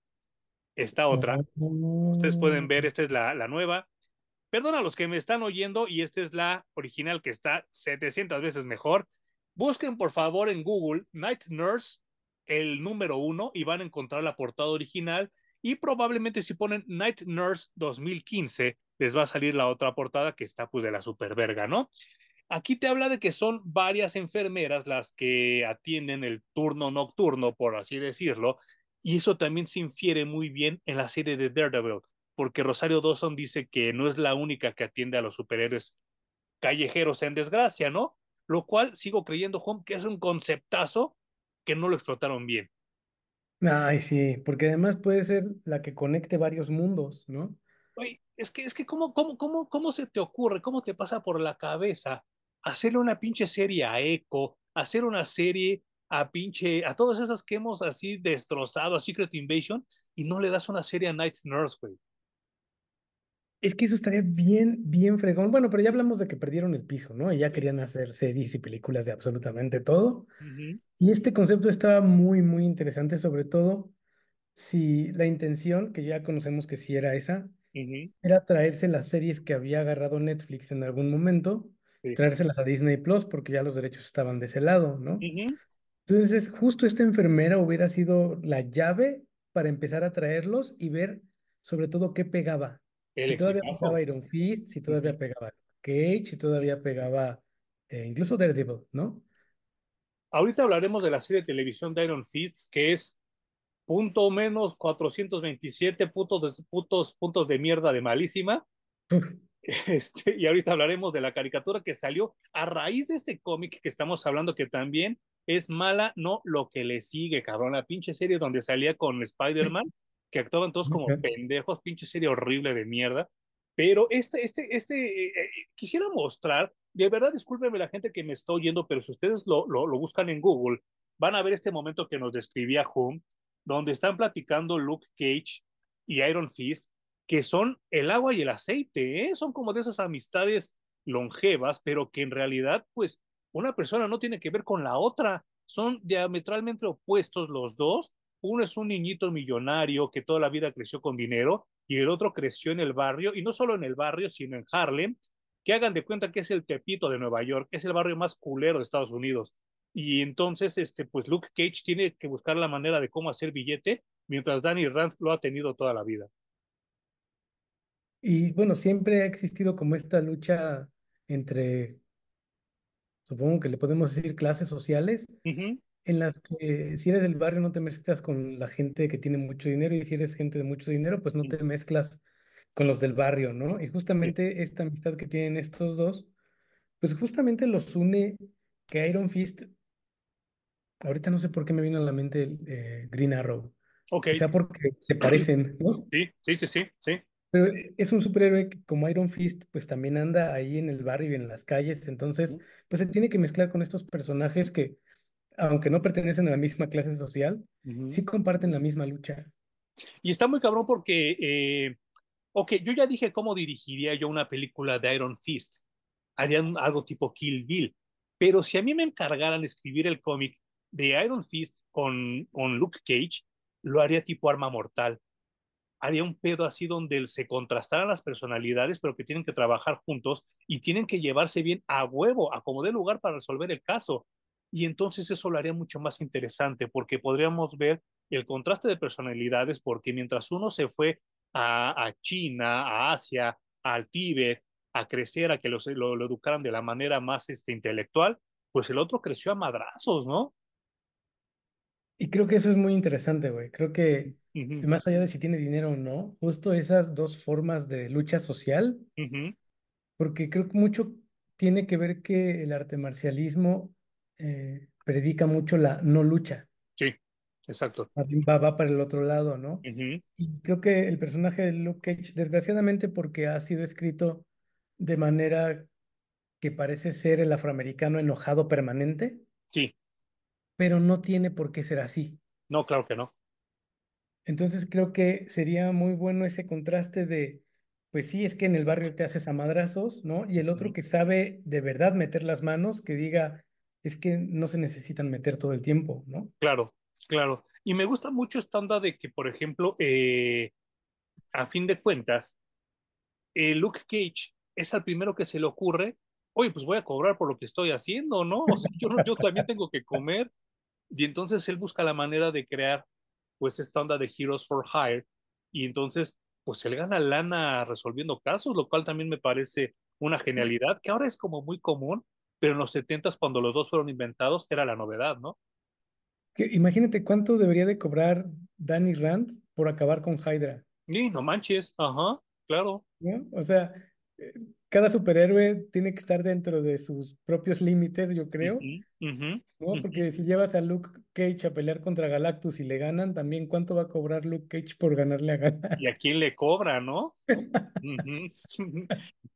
esta otra. Ustedes pueden ver, esta es la, la nueva. Perdona a los que me están oyendo y esta es la original que está 700 veces mejor. Busquen por favor en Google Night Nurse, el número uno, y van a encontrar la portada original y probablemente si ponen Night Nurse 2015, les va a salir la otra portada que está pues de la superverga, ¿no? Aquí te habla de que son varias enfermeras las que atienden el turno nocturno, por así decirlo, y eso también se infiere muy bien en la serie de Daredevil, porque Rosario Dawson dice que no es la única que atiende a los superhéroes callejeros en desgracia, ¿no? Lo cual sigo creyendo, Home, que es un conceptazo que no lo explotaron bien. Ay, sí, porque además puede ser la que conecte varios mundos, ¿no? Oye, es que, es que ¿cómo, cómo, cómo, ¿cómo se te ocurre, cómo te pasa por la cabeza hacerle una pinche serie a Echo, hacer una serie a pinche, a todas esas que hemos así destrozado, a Secret Invasion, y no le das una serie a Night Nurse, güey? Es que eso estaría bien, bien fregón. Bueno, pero ya hablamos de que perdieron el piso, ¿no? Y ya querían hacer series y películas de absolutamente todo. Uh -huh. Y este concepto estaba muy, muy interesante, sobre todo si la intención, que ya conocemos que sí era esa, uh -huh. era traerse las series que había agarrado Netflix en algún momento, sí. traérselas a Disney Plus, porque ya los derechos estaban de ese lado, ¿no? Uh -huh. Entonces, justo esta enfermera hubiera sido la llave para empezar a traerlos y ver sobre todo qué pegaba el si todavía pegaba Iron Fist, si todavía pegaba Cage, si todavía pegaba eh, incluso Daredevil, ¿no? Ahorita hablaremos de la serie de televisión de Iron Fist, que es punto menos 427 puntos de, puntos, puntos de mierda de malísima. [laughs] Este, y ahorita hablaremos de la caricatura que salió a raíz de este cómic que estamos hablando, que también es mala, no lo que le sigue, cabrón. La pinche serie donde salía con Spider-Man que actuaban todos como pendejos, pinche serie horrible de mierda. Pero este, este, este, eh, quisiera mostrar, de verdad, discúlpenme la gente que me está oyendo, pero si ustedes lo, lo, lo buscan en Google, van a ver este momento que nos describía Hum, donde están platicando Luke Cage y Iron Fist, que son el agua y el aceite, ¿eh? son como de esas amistades longevas, pero que en realidad, pues, una persona no tiene que ver con la otra, son diametralmente opuestos los dos, uno es un niñito millonario que toda la vida creció con dinero y el otro creció en el barrio, y no solo en el barrio, sino en Harlem, que hagan de cuenta que es el Tepito de Nueva York, es el barrio más culero de Estados Unidos. Y entonces, este, pues Luke Cage tiene que buscar la manera de cómo hacer billete, mientras Danny Rand lo ha tenido toda la vida. Y bueno, siempre ha existido como esta lucha entre, supongo que le podemos decir, clases sociales, uh -huh en las que si eres del barrio no te mezclas con la gente que tiene mucho dinero y si eres gente de mucho dinero, pues no te mezclas con los del barrio, ¿no? Y justamente esta amistad que tienen estos dos, pues justamente los une que Iron Fist, ahorita no sé por qué me vino a la mente eh, Green Arrow. Ok. Quizá porque se [clears throat] parecen, ¿no? Sí, sí, sí, sí, sí. Pero es un superhéroe que como Iron Fist, pues también anda ahí en el barrio y en las calles, entonces, pues se tiene que mezclar con estos personajes que aunque no pertenecen a la misma clase social, uh -huh. sí comparten la misma lucha. Y está muy cabrón porque, eh, ok, yo ya dije cómo dirigiría yo una película de Iron Fist. Harían algo tipo Kill Bill. Pero si a mí me encargaran escribir el cómic de Iron Fist con, con Luke Cage, lo haría tipo arma mortal. Haría un pedo así donde se contrastaran las personalidades, pero que tienen que trabajar juntos y tienen que llevarse bien a huevo, a como dé lugar para resolver el caso y entonces eso lo haría mucho más interesante porque podríamos ver el contraste de personalidades porque mientras uno se fue a, China, a Asia, al Tíbet, a crecer, a que lo, lo, educaran de la manera más este, intelectual, pues el otro creció a madrazos, ¿no? Y creo que eso es muy interesante, güey. Creo que uh -huh. más allá de si tiene dinero o no, justo esas dos formas de lucha social, uh -huh. porque creo que mucho tiene que ver que el arte marcialismo eh, predica mucho la no lucha. Sí, exacto. Va, va para el otro lado, ¿no? Uh -huh. Y creo que el personaje de Luke Cage, desgraciadamente porque ha sido escrito de manera que parece ser el afroamericano enojado permanente. Sí. Pero no tiene por qué ser así. No, claro que no. Entonces creo que sería muy bueno ese contraste de, pues sí, es que en el barrio te haces a madrazos, ¿no? Y el otro que sabe de verdad meter las manos, que diga, es que no se necesitan meter todo el tiempo, ¿no? Claro, claro. Y me gusta mucho esta onda de que, por ejemplo, eh, a fin de cuentas, eh, Luke Cage es al primero que se le ocurre, oye, pues voy a cobrar por lo que estoy haciendo, ¿no? O sea, yo también tengo que comer. Y entonces él busca la manera de crear, pues, esta onda de Heroes for Hire. Y entonces, pues, él gana lana resolviendo casos, lo cual también me parece una genialidad, que ahora es como muy común, pero en los setentas, cuando los dos fueron inventados, era la novedad, ¿no? Que imagínate cuánto debería de cobrar Danny Rand por acabar con Hydra, Y no manches, ajá, claro. ¿no? O sea, eh, cada superhéroe tiene que estar dentro de sus propios límites, yo creo, ¿no? Porque si llevas a Luke Cage a pelear contra Galactus y le ganan, también cuánto va a cobrar Luke Cage por ganarle a ¿Y a Galactus. quién le cobra, no? [laughs]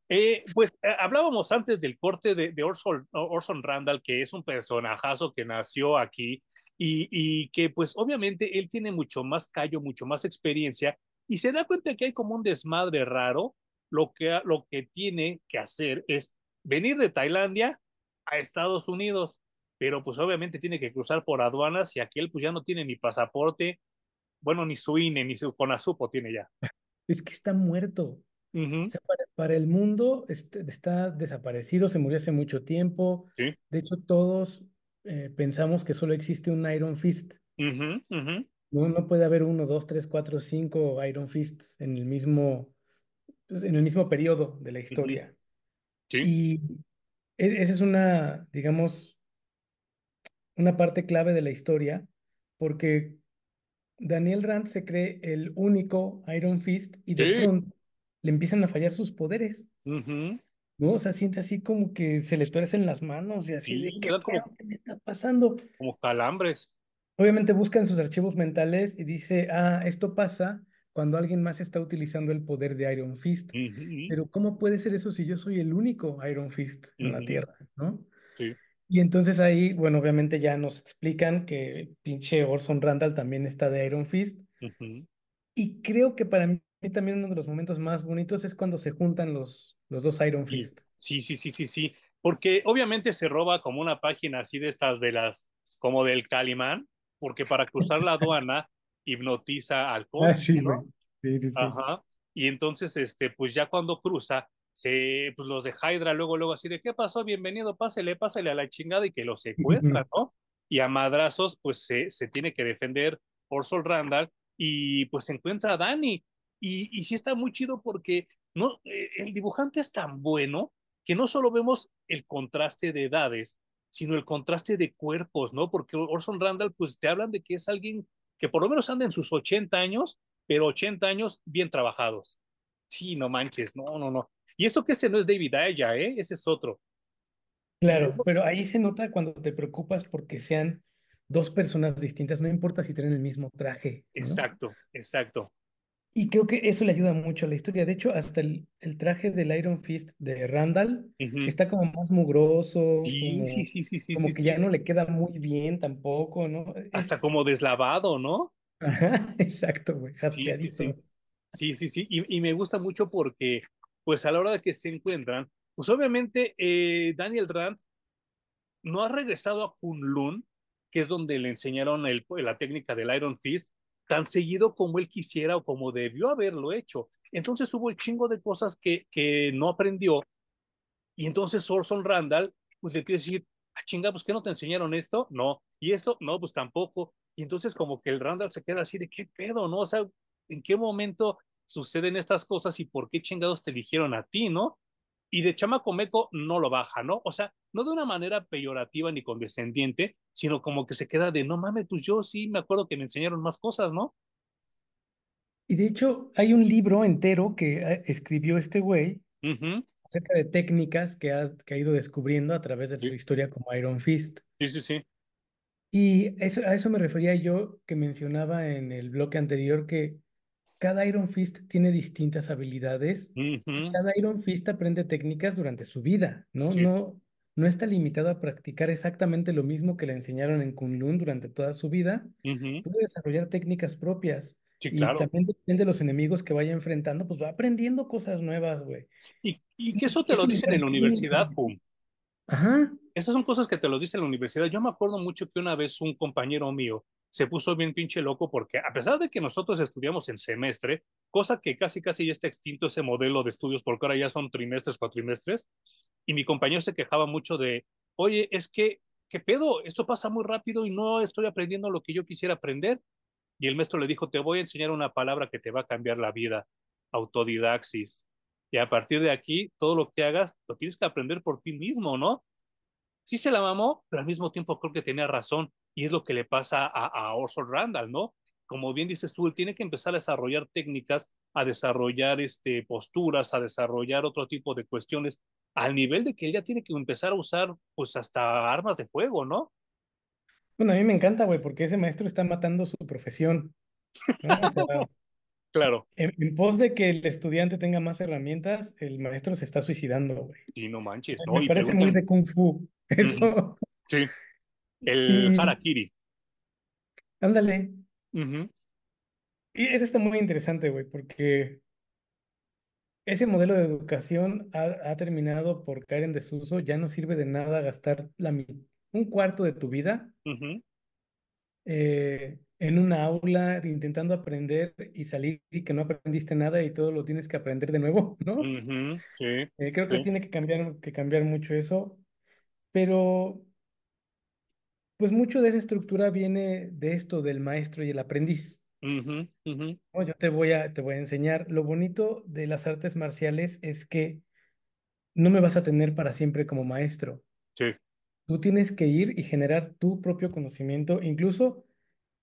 Eh, pues eh, hablábamos antes del corte de, de Orson, Orson Randall, que es un personajazo que nació aquí y, y que pues obviamente él tiene mucho más callo, mucho más experiencia y se da cuenta que hay como un desmadre raro. Lo que, lo que tiene que hacer es venir de Tailandia a Estados Unidos, pero pues obviamente tiene que cruzar por aduanas y aquel pues ya no tiene ni pasaporte, bueno, ni su INE, ni su CONASUPO tiene ya. Es que está muerto. O Ujú, sea, para, para el mundo este- está desaparecido, se murió hace mucho tiempo. Sí. De hecho, todos eh, pensamos que solo existe un Iron Fist. No, no puede haber uno, dos, tres, cuatro, cinco Iron Fists en el mismo, pues, en el mismo periodo de la historia. Sí. Y e- esa es una, digamos, una parte clave de la historia, porque Daniel Rand se cree el único Iron Fist y de Sí. pronto le empiezan a fallar sus poderes, ujú, ¿no? O sea, siente así como que se le tuercen las manos y así de, Sí, ¿qué dan como, pedo? ¿Qué me está pasando? como calambres. Obviamente busca en sus archivos mentales y dice, ah, esto pasa cuando alguien más está utilizando el poder de Iron Fist. Pero ¿cómo puede ser eso si yo soy el único Iron Fist en la Tierra, ¿no? Sí. Y entonces ahí, bueno, obviamente ya nos explican que pinche Orson Randall también está de Iron Fist. Y creo que para mí también uno de los momentos más bonitos es cuando se juntan los, los dos Iron Fist. Sí, sí, sí, sí, sí. Porque obviamente se roba como una página así de estas de las, como del Calimán, porque para cruzar la aduana hipnotiza al Ah, cónsul, sí. ¿no? Sí, sí, sí. Ajá. Y entonces, este, pues ya cuando cruza, se, pues los de Hydra luego, luego así de, ¿qué pasó? Bienvenido, pásele, pásele a la chingada y que lo secuestran, ¿no? Y a madrazos, pues se, se tiene que defender Orson Randall y pues se encuentra a Danny. Y, y sí está muy chido porque no, eh, el dibujante es tan bueno que no solo vemos el contraste de edades, sino el contraste de cuerpos, ¿no? Porque Orson Randall, pues te hablan de que es alguien que por lo menos anda en sus 80 años, pero 80 años bien trabajados. Sí, no manches, no, no, no. Y esto que ese no es David Aya, ¿eh? Ese es otro. Claro, pero ahí se nota cuando te preocupas porque sean dos personas distintas, no importa si tienen el mismo traje, ¿no? exacto, exacto. Y creo que eso le ayuda mucho a la historia. De hecho, hasta el, el traje del Iron Fist de Randall está como más mugroso, Sí, sí, como, sí, sí, sí, sí, como que ya no le queda muy bien tampoco, ¿no? Hasta Es, como deslavado, ¿no? ajá, [laughs] exacto, güey, Sí, sí, sí. Sí, sí, sí. Y, y me gusta mucho porque, pues a la hora de que se encuentran, pues obviamente eh, Daniel Rand no ha regresado a Kunlun, que es donde le enseñaron el, la técnica del Iron Fist, tan seguido como él quisiera o como debió haberlo hecho. Entonces hubo el chingo de cosas que, que no aprendió. Y entonces Orson Randall, pues le empieza decir, ah, chinga, pues ¿qué no te enseñaron esto? No. ¿Y esto? No, pues tampoco. Y entonces como que el Randall se queda así de, ¿qué pedo, no? O sea, ¿en qué momento suceden estas cosas y por qué chingados te eligieron a ti, no? Y de chamaco meco no lo baja, ¿no? O sea, no de una manera peyorativa ni condescendiente, sino como que se queda de, no mames, pues yo sí me acuerdo que me enseñaron más cosas, ¿no? Y de hecho, hay un libro entero que eh, escribió este güey Ujú, acerca de técnicas que ha, que ha ido descubriendo a través de su Sí, historia como Iron Fist. sí, sí, sí. Y eso, a eso me refería yo que mencionaba en el bloque anterior que cada Iron Fist tiene distintas habilidades y cada Iron Fist aprende técnicas durante su vida, ¿no? Sí, No, no está limitado a practicar exactamente lo mismo que le enseñaron en Kunlun durante toda su vida. Puede desarrollar técnicas propias. Sí, Y claro. también depende de los enemigos que vaya enfrentando, pues va aprendiendo cosas nuevas, güey. Y, y que Y eso te lo eso dicen en la universidad, pum. Ajá. Esas son cosas que te los dicen en la universidad. Yo me acuerdo mucho que una vez un compañero mío se puso bien pinche loco porque a pesar de que nosotros estudiamos en semestre, cosa que casi casi ya está extinto ese modelo de estudios porque ahora ya son trimestres, cuatrimestres, y mi compañero se quejaba mucho de, oye, es que, ¿qué pedo? Esto pasa muy rápido y no estoy aprendiendo lo que yo quisiera aprender. Y el maestro le dijo, te voy a enseñar una palabra que te va a cambiar la vida, autodidaxis. Y a partir de aquí, todo lo que hagas, lo tienes que aprender por ti mismo, ¿no? Sí se la mamó, pero al mismo tiempo creo que tenía razón. Y es lo que le pasa a, a Orson Randall, ¿no? Como bien dices tú, él tiene que empezar a desarrollar técnicas, a desarrollar este, posturas, a desarrollar otro tipo de cuestiones, al nivel de que él ya tiene que empezar a usar, pues, hasta armas de fuego, ¿no? Bueno, a mí me encanta, güey, porque ese maestro está matando su profesión, ¿no? O sea, [laughs] Claro, en, en pos de que el estudiante tenga más herramientas, el maestro se está suicidando, güey. y no manches, ¿no? Me Y parece muy de Kung Fu, eso. sí, el harakiri. ándale. Uh -huh, Y eso está muy interesante, güey, porque ese modelo de educación ha, ha terminado por caer en desuso. Ya no sirve de nada gastar la, un cuarto de tu vida uh -huh, eh, en una aula intentando aprender y salir y que no aprendiste nada y todo lo tienes que aprender de nuevo, ¿no? uh -huh, sí, Eh, creo que sí, tiene que cambiar, que cambiar mucho eso, pero pues mucho de esa estructura viene de esto del maestro y el aprendiz. uh -huh, uh -huh, ¿no? Yo te voy a, te voy a enseñar. Lo bonito de las artes marciales es que no me vas a tener para siempre como maestro. sí, Tú tienes que ir y generar tu propio conocimiento. Incluso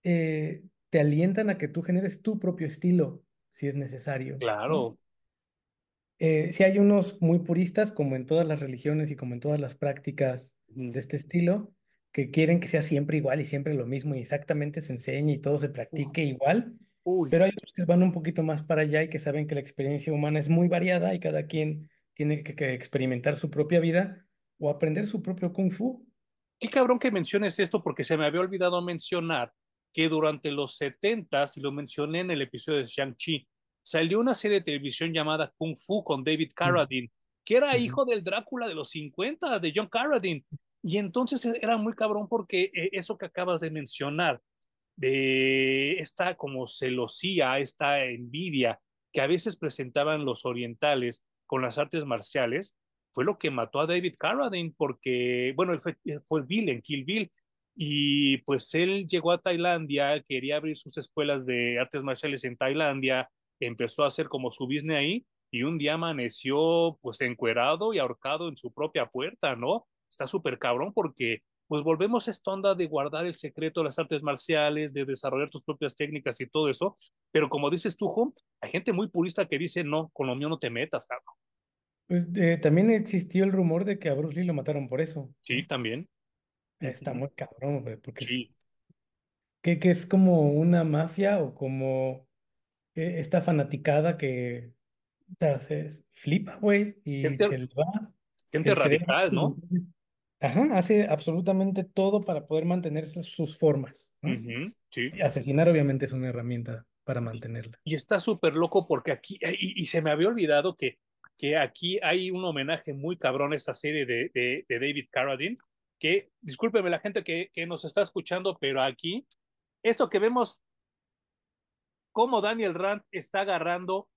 eh, te alientan a que tú generes tu propio estilo, si es necesario, claro. Eh, sí hay unos muy puristas, como en todas las religiones y como en todas las prácticas Uh -huh. de este estilo, que quieren que sea siempre igual y siempre lo mismo y exactamente se enseñe y todo se practique igual, Uy, pero hay otros que van un poquito más para allá y que saben que la experiencia humana es muy variada y cada quien tiene que, que experimentar su propia vida o aprender su propio kung fu. qué cabrón que menciones esto porque se me había olvidado mencionar que durante los 70 y lo mencioné en el episodio de Shang-Chi, salió una serie de televisión llamada Kung Fu con David Carradine, que era hijo del Drácula de los 50, de John Carradine. Y entonces era muy cabrón porque eh, eso que acabas de mencionar, de esta como celosía, esta envidia que a veces presentaban los orientales con las artes marciales, fue lo que mató a David Carradine, porque, bueno, él fue, fue Bill en Kill Bill, y pues él llegó a Tailandia, quería abrir sus escuelas de artes marciales en Tailandia, empezó a hacer como su business ahí, y un día amaneció pues encuerado y ahorcado en su propia puerta, ¿no? Está súper cabrón porque pues volvemos a esta onda de guardar el secreto de las artes marciales, de desarrollar tus propias técnicas y todo eso, pero como dices tú, Hum, hay gente muy purista que dice, no, con lo mío no te metas, cabrón. Pues eh, también existió el rumor de que a Bruce Lee lo mataron por eso. Sí, también. Está muy cabrón, güey, porque es, Sí. que, que es como una mafia o como eh, esta fanaticada que te haces flipa, güey, y Gente, se le va gente radical, ¿no? [laughs] Ajá, hace absolutamente todo para poder mantener sus, formas, Uh sí. Asesinar obviamente es una herramienta para Y, mantenerla. y está súper loco porque aquí, y, y, se me había olvidado que, que aquí hay un homenaje muy cabrón a esta serie de, de, de David Carradine, que, discúlpeme la gente que, que nos está escuchando, pero aquí, esto que vemos, cómo Daniel Rand está agarrando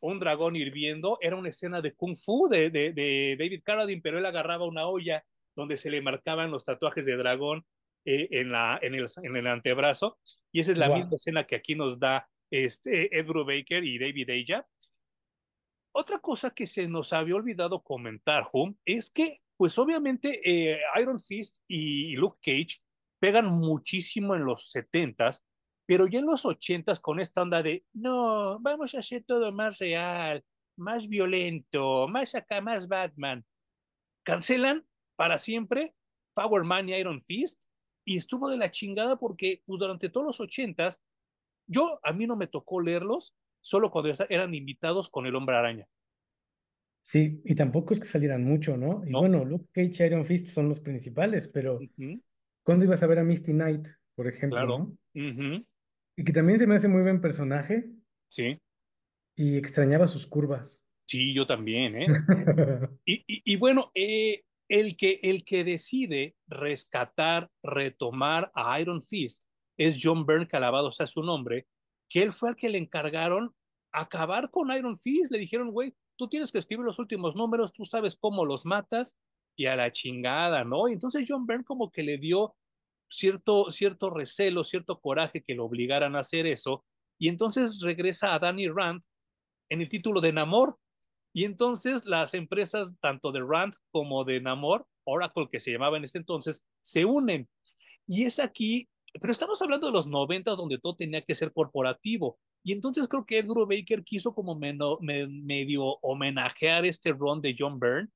un dragón hirviendo, era una escena de Kung Fu de, de, de David Carradine, pero él agarraba una olla donde se le marcaban los tatuajes de dragón eh, en, la, en, el, en el antebrazo, y esa es la wow. misma escena que aquí nos da este, Ed Brubaker y David Aja. Otra cosa que se nos había olvidado comentar, Hum, es que, pues obviamente, eh, Iron Fist y Luke Cage pegan muchísimo en los 70s, pero ya en los 80s con esta onda de, no, vamos a hacer todo más real, más violento, más acá, más Batman. Cancelan para siempre Power Man y Iron Fist y estuvo de la chingada porque pues, durante todos los 80s, yo a mí no me tocó leerlos, solo cuando eran invitados con el hombre araña. Sí, y tampoco es que salieran mucho, ¿no? Y ¿No? bueno, Luke Cage y Iron Fist son los principales, pero Uh -huh. ¿cuándo ibas a ver a Misty Knight, por ejemplo, Claro. ¿no? Uh -huh. Y que también se me hace muy buen personaje Sí, y extrañaba sus curvas. sí, yo también, ¿eh? [laughs] Y, y, y bueno, eh, el, que, el que decide rescatar, retomar a Iron Fist es John Byrne, que alabado sea su nombre, que él fue al que le encargaron acabar con Iron Fist. Le dijeron, güey, tú tienes que escribir los últimos números, tú sabes cómo los matas y a la chingada, ¿no? Y entonces John Byrne como que le dio cierto, cierto recelo, cierto coraje que lo obligaran a hacer eso. Y entonces regresa a Danny Rand en el título de Namor, y entonces las empresas, tanto de Rand como de Namor, Oracle que se llamaba en ese entonces, se unen. Y es aquí, pero estamos hablando de los noventas donde todo tenía que ser corporativo. Y entonces creo que Edgar Baker quiso como medio, medio homenajear este run de John Byrne,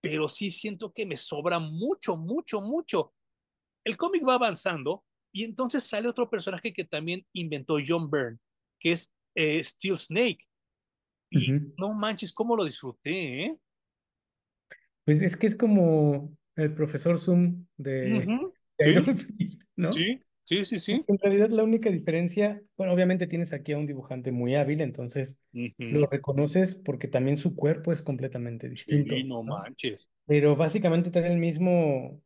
pero sí siento que me sobra mucho, mucho, mucho. El cómic va avanzando y entonces sale otro personaje que también inventó John Byrne, que es eh, Steel Snake y no manches, cómo lo disfruté, ¿eh? Pues es que es como el profesor Zoom de, Sí, Fist, [laughs] ¿no? sí, sí, sí, sí. En realidad la única diferencia, bueno, obviamente tienes aquí a un dibujante muy hábil, entonces lo reconoces porque también su cuerpo es completamente Sí, distinto, no ¿no? manches. Pero básicamente trae el mismo,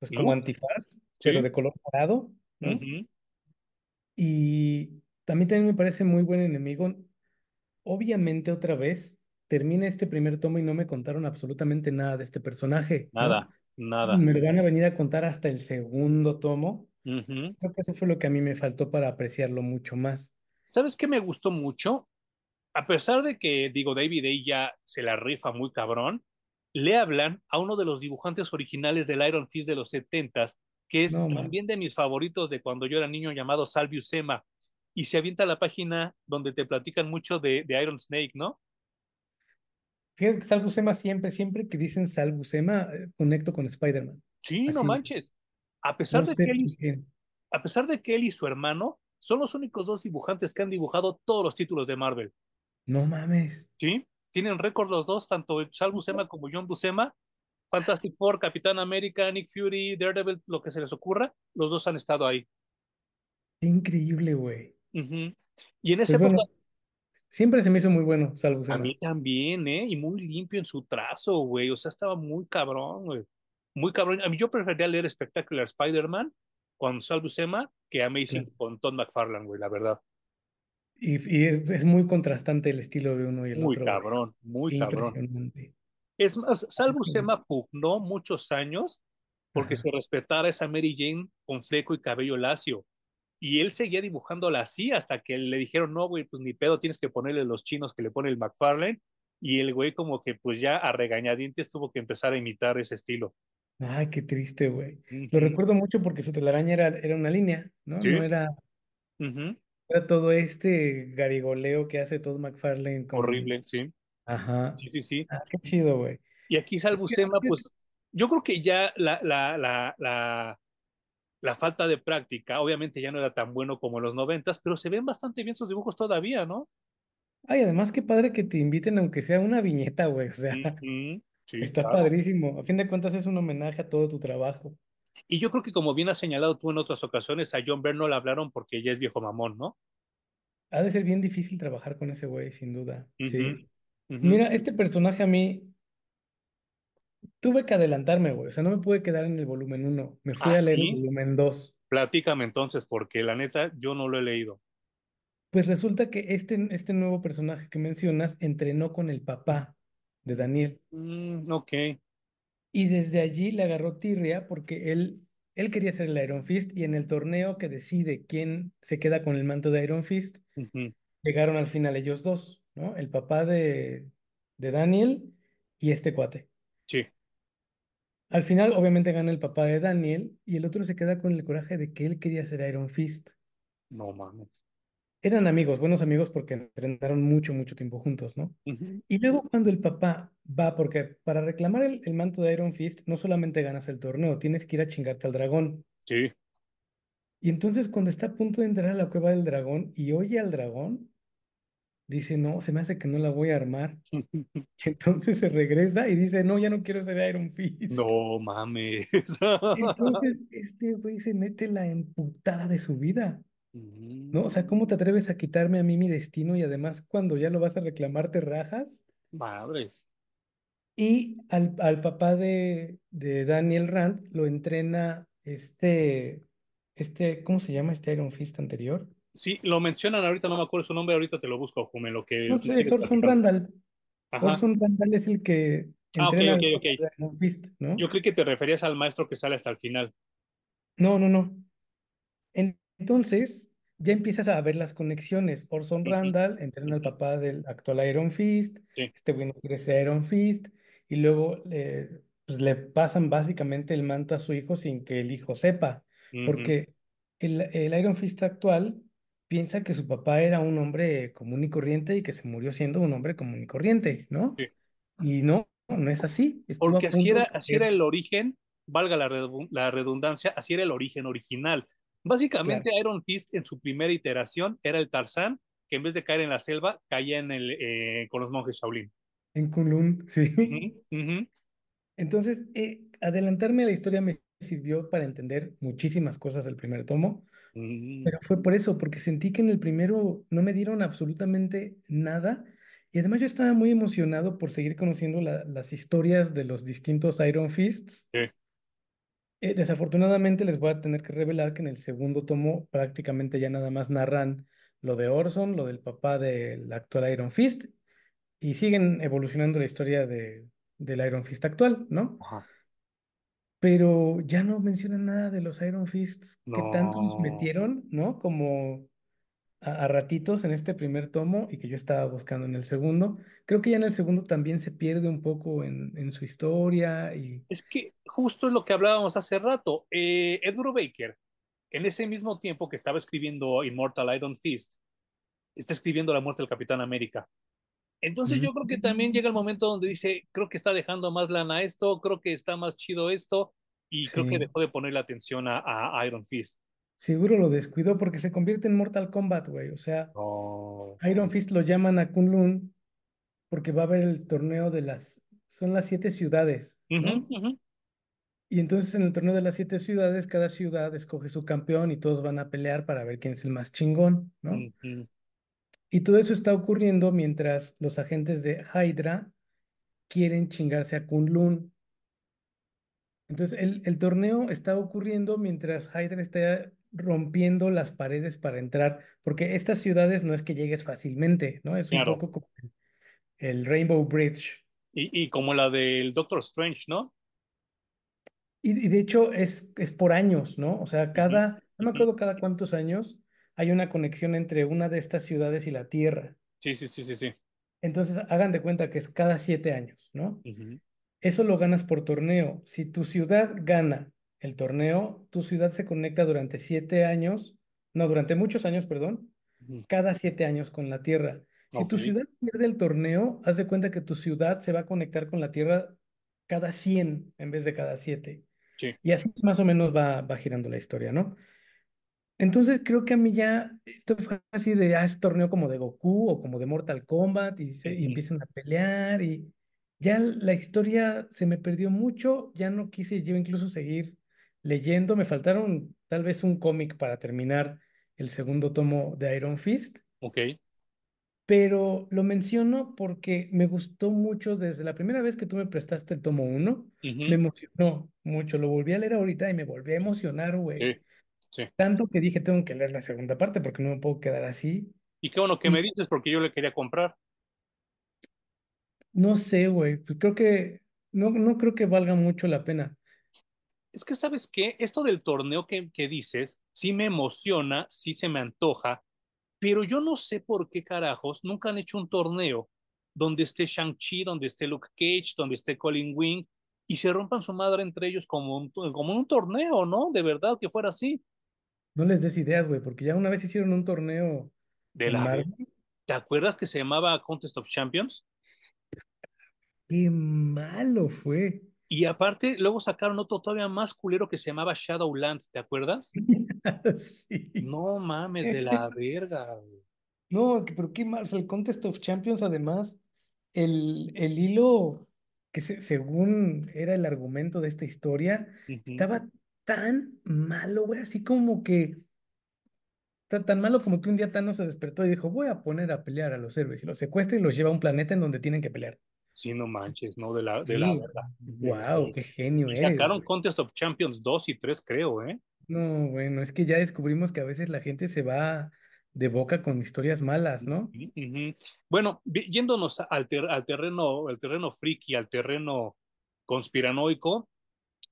pues como antifaz, pero sí. de color morado, Y también, también me parece muy buen enemigo. Obviamente otra vez termina este primer tomo y no me contaron absolutamente nada de este personaje, ¿no? Nada, nada. Me lo van a venir a contar hasta el segundo tomo. Creo que eso fue lo que a mí me faltó para apreciarlo mucho más. ¿Sabes qué me gustó mucho? A pesar de que, digo, David A. ya se la rifa muy cabrón, le hablan a uno de los dibujantes originales del Iron Fist de los setentas, que es No, también de mis favoritos de cuando yo era niño, llamado Sal Buscema, y se avienta la página donde te platican mucho de, de Iron Snake, ¿no? Fíjate que Sal Buscema siempre, siempre que dicen Sal Buscema, eh, conecto con Spider-Man. Sí, no manches. A pesar no de que él qué. a pesar de que él y su hermano son los únicos dos dibujantes que han dibujado todos los títulos de Marvel, No mames. ¿sí? Tienen récord los dos, tanto Sal Buscema como John Buscema. Fantastic Four, Capitán América, Nick Fury, Daredevil, lo que se les ocurra, los dos han estado ahí. Qué increíble, güey. Y en esa Pues bueno, siempre se me hizo muy bueno Sal a mí también, ¿eh? Y muy limpio en su trazo, güey. O sea, estaba muy cabrón, güey. Muy cabrón. A mí yo prefería leer Spectacular Spider-Man con Sal Buscema que. Amazing con Todd McFarlane, güey, la verdad. Y, y es, es muy contrastante el estilo de uno y el Muy otro, güey. cabrón, muy Qué cabrón. Es más, Sal Buscema pugnó muchos años porque Ajá. se respetara esa Mary Jane con fleco y cabello lacio. Y él seguía dibujándola así hasta que le dijeron, no, güey, pues ni pedo, tienes que ponerle los chinos que le pone el McFarlane. Y el güey como que pues ya a regañadientes tuvo que empezar a imitar ese estilo. Ay, qué triste, güey. Lo recuerdo mucho porque su telaraña era, era una línea, ¿no? Sí, No era, era todo este garigoleo que hace Todd McFarlane con... Horrible, sí, Ajá. sí, sí, sí. Ah, qué chido, güey. Y aquí Salbucema, pues yo creo que ya la, la, la, la, la falta de práctica, obviamente ya no era tan bueno como en los noventas, pero se ven bastante bien sus dibujos todavía, ¿no? Ay, además qué padre que te inviten aunque sea una viñeta, güey. O sea. Sí, está claro. padrísimo. A fin de cuentas es un homenaje a todo tu trabajo. Y yo creo que como bien has señalado tú en otras ocasiones, a John Byrne no le hablaron porque ya es viejo mamón, ¿no? Ha de ser bien difícil trabajar con ese güey, sin duda. Sí. Mira, este personaje a mí tuve que adelantarme, güey. O sea, no me pude quedar en el volumen uno. Me fui Ah, a leer el volumen 2. Platícame entonces, porque la neta yo no lo he leído. Pues resulta que este, este nuevo personaje que mencionas entrenó con el papá de Daniel. Mm, ok. Y desde allí le agarró tirria porque él, él quería ser el Iron Fist y en el torneo que decide quién se queda con el manto de Iron Fist, llegaron al final ellos dos, ¿no? El papá de, de Daniel y este cuate. Sí, Al final, obviamente, gana el papá de Daniel y el otro se queda con el coraje de que él quería ser Iron Fist. no mames. Eran amigos, buenos amigos porque entrenaron mucho, mucho tiempo juntos, ¿no? Y luego cuando el papá va, porque para reclamar el, el manto de Iron Fist no solamente ganas el torneo, tienes que ir a chingarte al dragón. Sí. Y entonces cuando está a punto de entrar a la cueva del dragón y oye al dragón, dice, no, se me hace que no la voy a armar. [laughs] Entonces se regresa y dice, no, ya no quiero ser Iron Fist. No mames. [laughs] Entonces este güey se mete la emputada de su vida. ¿no? O sea, Mm, ¿cómo te atreves a quitarme a mí mi destino y además cuando ya lo vas a reclamar te rajas? madres. Y al, al papá de, de Daniel Rand lo entrena este, este, ¿cómo se llama este Iron Fist anterior? Sí, lo mencionan ahorita, no me acuerdo su nombre, ahorita te lo busco, en lo que No, es Orson. Randall. Ajá. Orson Randall es el que Ah, ok, entrena ok, al ok. papá de Iron Fist, Yo ¿no? creí que te referías al maestro que sale hasta el final. No, no, no. En- Entonces, ya empiezas a ver las conexiones. Orson Randall entrena al papá del actual Iron Fist, Sí. este güey no quiere ser Iron Fist, y luego le, pues, le pasan básicamente el manto a su hijo sin que el hijo sepa, ujú, porque el, el Iron Fist actual piensa que su papá era un hombre común y corriente y que se murió siendo un hombre común y corriente, ¿no? sí. Y no, no es así. Estuvo Porque así era, así era el origen, valga la, redu- la redundancia, así era el origen original. claro, Básicamente, Iron Fist en su primera iteración era el Tarzán, que en vez de caer en la selva, caía en el, eh, con los monjes Shaolin. en Kunlun, sí. Entonces, eh, adelantarme a la historia me sirvió para entender muchísimas cosas del primer tomo, ujú, pero fue por eso, porque sentí que en el primero no me dieron absolutamente nada y además yo estaba muy emocionado por seguir conociendo la- las historias de los distintos Iron Fists. sí, Eh, desafortunadamente les voy a tener que revelar que en el segundo tomo prácticamente ya nada más narran lo de Orson, lo del papá del actual Iron Fist y siguen evolucionando la historia de, del Iron Fist actual, ¿no? Ajá. Pero ya no mencionan nada de los Iron Fists que tanto nos No. metieron, ¿no? Como a, a ratitos en este primer tomo y que yo estaba buscando en el segundo. Creo que ya en el segundo también se pierde un poco en, en su historia y Es que justo es lo que hablábamos hace rato. Eh, Ed Brubaker, en ese mismo tiempo que estaba escribiendo Immortal Iron Fist, está escribiendo La muerte del Capitán América. Entonces yo creo que también llega el momento donde dice, creo que está dejando más lana esto, creo que está más chido esto, y creo que dejó de ponerle atención a, a Iron Fist. seguro lo descuidó porque se convierte en Mortal Kombat, güey. O sea. Iron Fist lo llaman a Kunlun porque va a haber el torneo de las, son las siete ciudades, Y entonces en el torneo de las siete ciudades, cada ciudad escoge su campeón y todos van a pelear para ver quién es el más chingón, ¿no? Y todo eso está ocurriendo mientras los agentes de Hydra quieren chingarse a Kunlun. Entonces el, el torneo está ocurriendo mientras Hydra está rompiendo las paredes para entrar, porque estas ciudades no es que llegues fácilmente, ¿no? Es un poco como el Rainbow Bridge. Y, y como la del Doctor Strange, ¿no? Y, y de hecho es, es por años, ¿no? O sea, cada, no me acuerdo cada cuántos años hay una conexión entre una de estas ciudades y la Tierra. Sí, sí, sí, sí, sí. Entonces, hagan de cuenta que es cada siete años, ¿no? Eso lo ganas por torneo. Si tu ciudad gana el torneo, tu ciudad se conecta durante siete años, no, durante muchos años, perdón, cada siete años con la Tierra. Si tu ciudad pierde el torneo, haz de cuenta que tu ciudad se va a conectar con la Tierra cada 100 en vez de cada siete. sí. Y así más o menos va, va girando la historia, ¿no? Entonces creo que a mí ya esto fue así de, ah, es torneo como de Goku o como de Mortal Kombat y, se, y empiezan a pelear y ya la historia se me perdió mucho, ya no quise yo incluso seguir leyendo, me faltaron tal vez un cómic para terminar el segundo tomo de Iron Fist, Ok. pero lo menciono porque me gustó mucho desde la primera vez que tú me prestaste el tomo uno, me Ujú. emocionó mucho, lo volví a leer ahorita y me volví a emocionar, güey. Sí, sí. Tanto que dije, tengo que leer la segunda parte porque no me puedo quedar así. Y qué bueno que Y me dices porque yo le quería comprar. no sé, güey, pues creo que, no, no creo que valga mucho la pena. Es que, ¿sabes qué? Esto del torneo que, que dices, sí me emociona, sí se me antoja, pero yo no sé por qué carajos nunca han hecho un torneo donde esté Shang-Chi, donde esté Luke Cage, donde esté Colin Wing, y se rompan su madre entre ellos como un, como un torneo, ¿no? De verdad que fuera así. No les des ideas, güey, porque ya una vez hicieron un torneo De la Marvel. ¿Te acuerdas que se llamaba Contest of Champions? Qué malo fue. Y aparte, luego sacaron otro todavía más culero que se llamaba Shadowland, ¿te acuerdas? [laughs] Sí. No mames de la verga. güey. No, pero qué mal. O sea, el Contest of Champions, además, el, el hilo que se- según era el argumento de esta historia, estaba tan malo, güey, así como que Está tan malo como que un día Thanos se despertó y dijo, voy a poner a pelear a los héroes y los secuestra y los lleva a un planeta en donde tienen que pelear. Sí, no manches, ¿no? De la, de la verdad. wow, qué genio eres. sacaron. Contest of Champions 2 y 3, creo, ¿eh? No, bueno, es que ya descubrimos que a veces la gente se va de boca con historias malas, ¿no? Bueno, yéndonos al, ter- al terreno, al terreno friki, al terreno conspiranoico,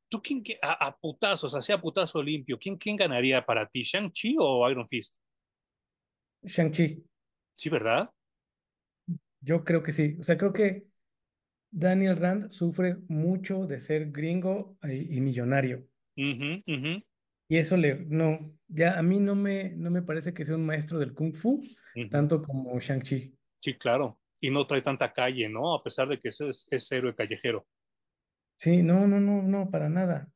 ¿tú quién, a, a putazos, así a putazo limpio, ¿quién, quién ganaría para ti, Shang-Chi o Iron Fist? Shang-Chi, Sí, ¿verdad? yo creo que sí. O sea, creo que Daniel Rand sufre mucho de ser gringo y, y millonario. Y eso le, no, ya a mí no me, no me parece que sea un maestro del Kung Fu, tanto como Shang-Chi. Sí, claro. Y no trae tanta calle, ¿no? A pesar de que ese es, es héroe callejero. Sí, no, no, no, no, para nada.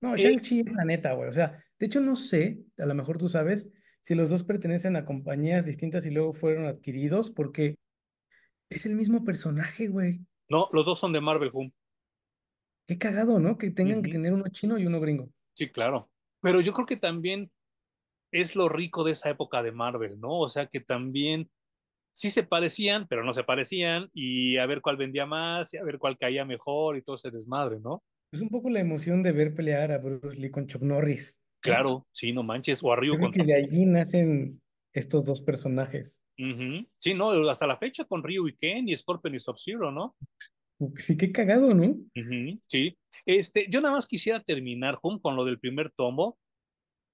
No, Shang-Chi es la neta, güey. O sea, de hecho no sé, a lo mejor tú sabes, si los dos pertenecen a compañías distintas y luego fueron adquiridos, porque es el mismo personaje, güey. no, los dos son de Marvel Home. Qué cagado, ¿no? Que tengan que tener uno chino y uno gringo. Sí, claro. Pero yo creo que también es lo rico de esa época de Marvel, ¿no? O sea, que también sí se parecían, pero no se parecían, y a ver cuál vendía más, y a ver cuál caía mejor, y todo ese desmadre, ¿no? Es un poco la emoción de ver pelear a Bruce Lee con Chuck Norris, ¿no? Claro, sí, no manches, o a Ryu creo con que de allí nacen estos dos personajes. Sí, no, hasta la fecha con Ryu y Ken y Scorpion y Sub-Zero, ¿no? Sí, qué cagado, ¿no? Sí. Este, yo nada más quisiera terminar, Hum, con lo del primer tomo,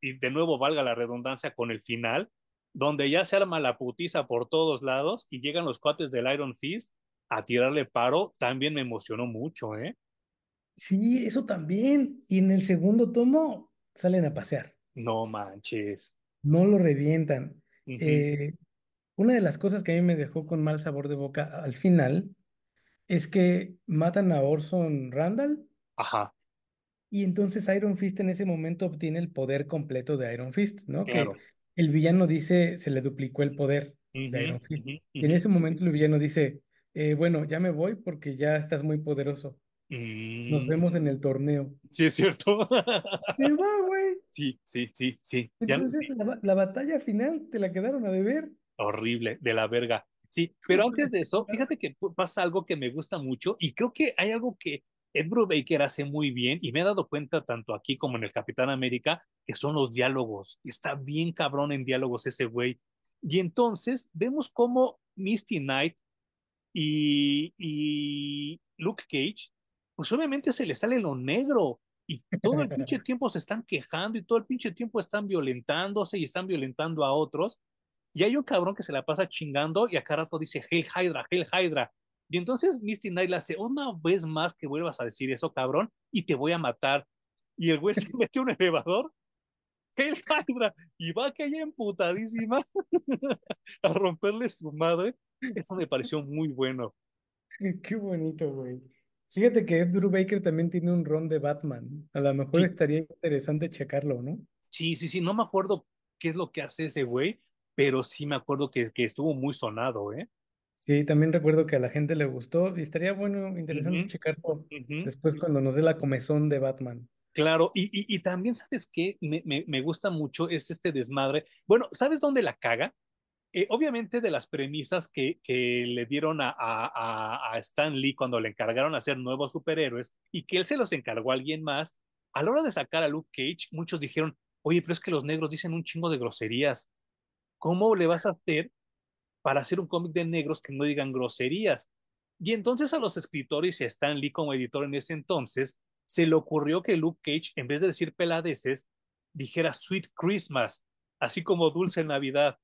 y de nuevo valga la redundancia con el final, donde ya se arma la putiza por todos lados y llegan los cuates del Iron Fist a tirarle paro, también me emocionó mucho, ¿eh? Sí, eso también. Y en el segundo tomo salen a pasear, No manches. no lo revientan. Eh, una de las cosas que a mí me dejó con mal sabor de boca al final es que matan a Orson Randall Ajá, y entonces Iron Fist en ese momento obtiene el poder completo de Iron Fist, ¿no? Que claro. El villano dice se le duplicó el poder de Iron Fist. ujú, Y en ese momento el villano dice, eh, bueno, ya me voy porque ya estás muy poderoso. Nos Mm, vemos en el torneo. sí, es cierto. Se va, güey. Sí, sí, sí, sí. Ya, sí, la, la batalla final te la quedaron a deber. horrible, de la verga. Sí, pero antes de eso, fíjate que pasa algo que me gusta mucho y creo que hay algo que Ed Brubaker hace muy bien y me he dado cuenta tanto aquí como en el Capitán América, que son los diálogos. Está bien cabrón en diálogos ese güey. Y entonces vemos cómo Misty Knight y, y Luke Cage, pues obviamente se le sale lo negro y todo el pinche [laughs] tiempo se están quejando y todo el pinche tiempo están violentándose y están violentando a otros. Y hay un cabrón que se la pasa chingando y a cada rato dice Hail Hydra, Hail Hydra. Y entonces Misty Knight le hace una vez más que vuelvas a decir eso, cabrón, y te voy a matar. Y el güey se [laughs] mete un elevador, [laughs] Hail Hydra, y va que ella emputadísima [laughs] a romperle su madre. Eso me pareció muy bueno. Qué bonito, güey. Fíjate que Ed Brubaker también tiene un ron de Batman. A lo mejor Sí, estaría interesante checarlo, ¿no? sí, sí, sí, no me acuerdo qué es lo que hace ese güey, pero sí me acuerdo que, que estuvo muy sonado, ¿eh? Sí, también recuerdo que a la gente le gustó y estaría bueno, interesante checarlo ujú. después cuando nos dé la comezón de Batman. Claro, y, y, y también, ¿sabes qué? Me, me, me gusta mucho es este desmadre. Bueno, ¿sabes dónde la caga? Eh, obviamente de las premisas que, que le dieron a, a, a, Stan Lee cuando le encargaron hacer nuevos superhéroes y que él se los encargó a alguien más, a la hora de sacar a Luke Cage, muchos dijeron, oye, pero es que los negros dicen un chingo de groserías. ¿Cómo le vas a hacer para hacer un cómic de negros que no digan groserías? Y entonces a los escritores y a Stan Lee como editor en ese entonces, se le ocurrió que Luke Cage, en vez de decir peladeces, dijera Sweet Christmas, así como Dulce Navidad.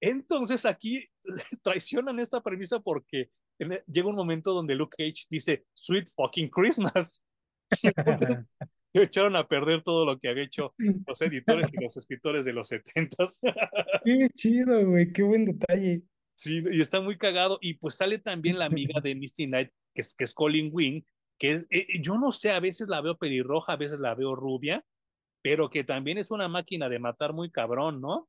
Entonces aquí [laughs] traicionan esta premisa porque llega un momento donde Luke Cage dice Sweet fucking Christmas. [laughs] [laughs] Echaron a perder todo lo que había hecho los editores y los escritores de los setentas. [laughs] Qué chido, güey, qué buen detalle. Sí, y está muy cagado. Y pues sale también la amiga de Misty Knight, que es, que es Colin Wing, que eh, yo no sé, a veces la veo pelirroja, a veces la veo rubia, pero que también es una máquina de matar muy cabrón, ¿no?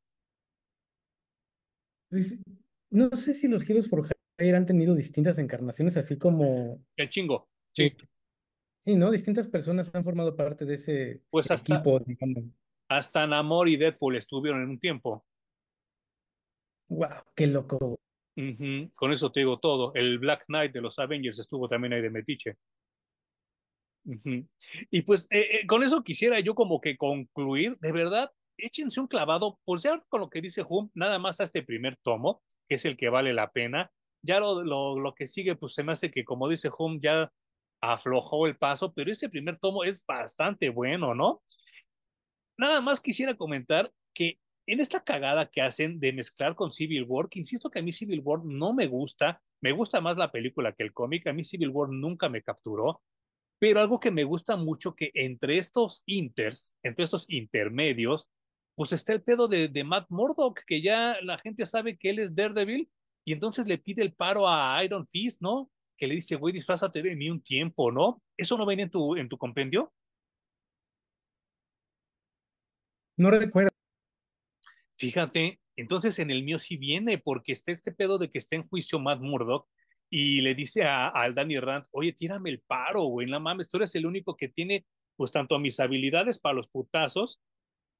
Pues, no sé si los Heroes for Hire han tenido distintas encarnaciones, así como, El chingo, sí. Sí, ¿no? Distintas personas han formado parte de ese Pues hasta, equipo, digamos. hasta Namor y Deadpool estuvieron en un tiempo. Wow, qué loco. Con eso te digo todo. El Black Knight de los Avengers estuvo también ahí de Metiche. Y pues eh, eh, con eso quisiera yo como que concluir, de verdad, échense un clavado, pues ya con lo que dice Hum, nada más a este primer tomo, que es el que vale la pena. Ya lo, lo, lo que sigue, pues se me hace que como dice Hum, ya aflojó el paso, pero ese primer tomo es bastante bueno, ¿no? Nada más quisiera comentar que en esta cagada que hacen de mezclar con Civil War, que insisto que a mí Civil War no me gusta, me gusta más la película que el cómic, a mí Civil War nunca me capturó, pero algo que me gusta mucho que entre estos inters, entre estos intermedios, pues está el pedo de, de Matt Murdock, que ya la gente sabe que él es Daredevil, y entonces le pide el paro a Iron Fist, ¿no? Que le dice, güey, disfrázate de mí un tiempo, ¿no? ¿Eso no venía en tu, en tu compendio? No recuerdo. Fíjate, entonces en el mío sí viene, porque está este pedo de que está en juicio Matt Murdock y le dice al Danny Rand, oye, tírame el paro, güey, no mames, tú eres el único que tiene, pues, tanto mis habilidades para los putazos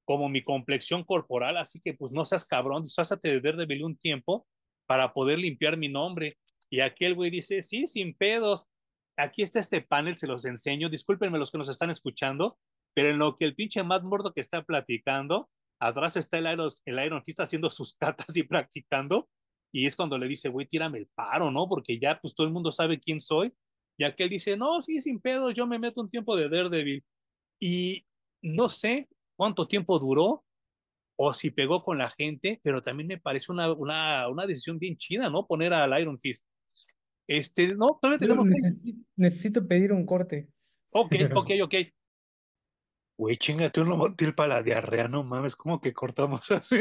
como mi complexión corporal, así que, pues, no seas cabrón, disfrázate de Daredevil un tiempo para poder limpiar mi nombre. Y aquel güey dice, sí, sin pedos, aquí está este panel, se los enseño, discúlpenme los que nos están escuchando, pero en lo que el pinche Matt Murdock está platicando, atrás está el Iron, el Iron Fist haciendo sus catas y practicando, y es cuando le dice, güey, tírame el paro, ¿no? Porque ya pues todo el mundo sabe quién soy, y aquel dice, no, sí, sin pedo, yo me meto un tiempo de Daredevil, y no sé cuánto tiempo duró, o si pegó con la gente, pero también me parece una, una, una decisión bien chida, ¿no? Poner al Iron Fist. Este, no, todavía tenemos... Necesito, necesito pedir un corte. Ok, [laughs] ok, ok. Güey, chingate un lomotil para la diarrea, no mames, ¿cómo que cortamos [laughs] así?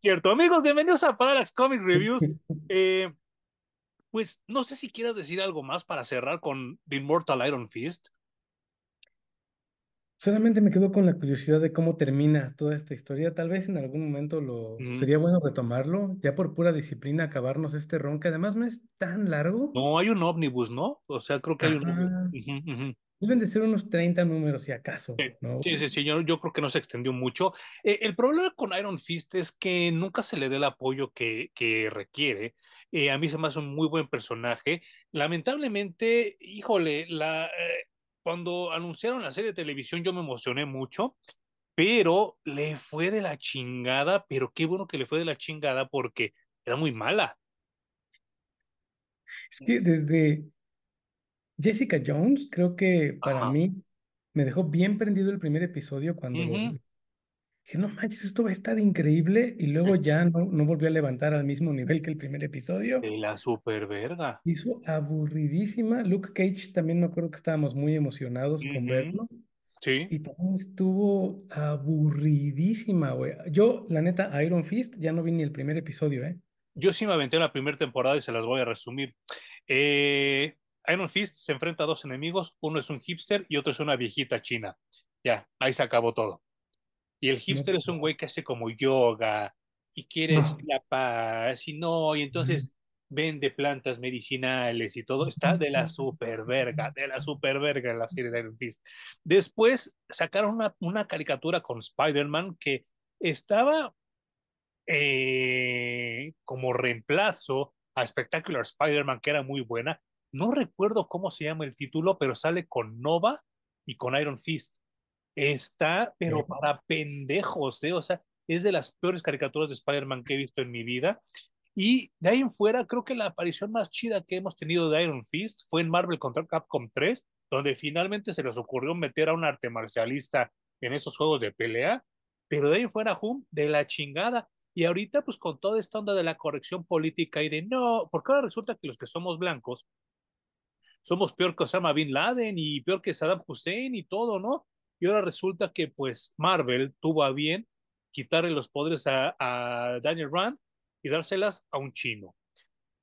Cierto, amigos, bienvenidos a Parallax Comic Reviews. [laughs] Eh, pues no sé si quieras decir algo más para cerrar con The Immortal Iron Fist. Solamente me quedo con la curiosidad de cómo termina toda esta historia. Tal vez en algún momento lo sería bueno retomarlo, ya por pura disciplina acabarnos este ron, que además no es tan largo. No, hay un ómnibus, ¿no? O sea, creo que hay un... Deben de ser unos 30 números, si acaso. Sí, sí, sí, yo, creo que no se extendió mucho. Eh, el problema con Iron Fist es que nunca se le da el apoyo que, que requiere. Eh, a mí se me hace un muy buen personaje. Lamentablemente, híjole, la, eh, cuando anunciaron la serie de televisión yo me emocioné mucho, pero le fue de la chingada, pero qué bueno que le fue de la chingada porque era muy mala. Es que desde, Jessica Jones, creo que para mí me dejó bien prendido el primer episodio cuando dije, no manches, esto va a estar increíble. Y luego ya no, no volvió a levantar al mismo nivel que el primer episodio. De la super verga. Hizo aburridísima. Luke Cage también me acuerdo que estábamos muy emocionados con verlo. Sí. Y también estuvo aburridísima, güey. Yo, la neta, Iron Fist, ya no vi ni el primer episodio, ¿eh? Yo sí me aventé en la primera temporada y se las voy a resumir. Eh, Iron Fist se enfrenta a dos enemigos, uno es un hipster y otro es una viejita china. Ya, ahí se acabó todo. Y el hipster es un güey que hace como yoga y quiere la paz y no, y entonces vende plantas medicinales y todo. Está de la super verga, de la super verga en la serie de Iron Fist. Después sacaron una, una caricatura con Spider-Man que estaba eh, como reemplazo a Spectacular Spider-Man, que era muy buena, no recuerdo cómo se llama el título, pero sale con Nova y con Iron Fist. Está, pero para pendejos, ¿eh? O sea, es de las peores caricaturas de Spider-Man que he visto en mi vida. Y de ahí en fuera, creo que la aparición más chida que hemos tenido de Iron Fist fue en Marvel contra Capcom 3, donde finalmente se les ocurrió meter a un arte marcialista en esos juegos de pelea, pero de ahí en fuera, hum, de la chingada. Y ahorita, pues con toda esta onda de la corrección política y de no, porque ahora resulta que los que somos blancos somos peor que Osama Bin Laden y peor que Saddam Hussein y todo, ¿no? Y ahora resulta que pues Marvel tuvo a bien quitarle los poderes a, Daniel Rand y dárselas a un chino.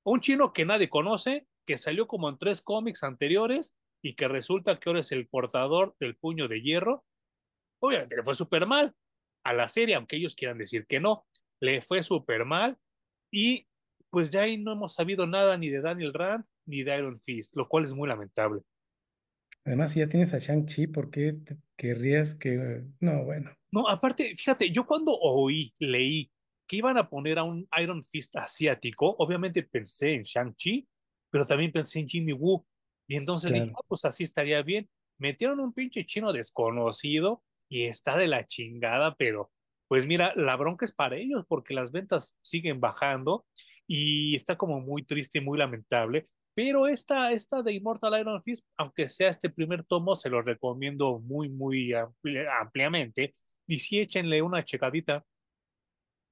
Un chino que nadie conoce, que salió como en tres cómics anteriores y que resulta que ahora es el portador del puño de hierro. Obviamente le fue súper mal a la serie, aunque ellos quieran decir que no, le fue súper mal y pues de ahí no hemos sabido nada ni de Daniel Rand ni de Iron Fist, lo cual es muy lamentable. Además, si ya tienes a Shang-Chi, ¿por qué querrías que... No, bueno. No, aparte, fíjate, yo cuando oí, leí que iban a poner a un Iron Fist asiático, obviamente pensé en Shang-Chi, pero también pensé en Jimmy Woo. Y entonces dije, ah, pues así estaría bien. Metieron un pinche chino desconocido y está de la chingada, pero pues mira, la bronca es para ellos porque las ventas siguen bajando y está como muy triste y muy lamentable. Pero esta, esta de Immortal Iron Fist, aunque sea este primer tomo, se lo recomiendo muy, muy ampliamente. Y sí, échenle una checadita.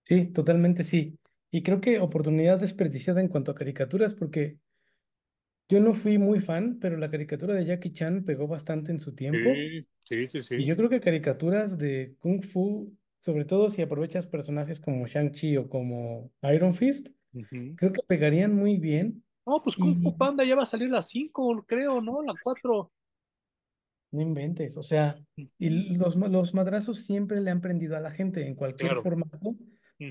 Sí, totalmente sí. Y creo que oportunidad desperdiciada en cuanto a caricaturas, porque yo no fui muy fan, pero la caricatura de Jackie Chan pegó bastante en su tiempo. Sí, sí, sí. Y yo creo que caricaturas de Kung Fu, sobre todo si aprovechas personajes como Shang-Chi o como Iron Fist, creo que pegarían muy bien. No, pues Kung Fu Panda ya va a salir la 5, creo, ¿no? La 4. No inventes, o sea, y los, los madrazos siempre le han prendido a la gente en cualquier formato.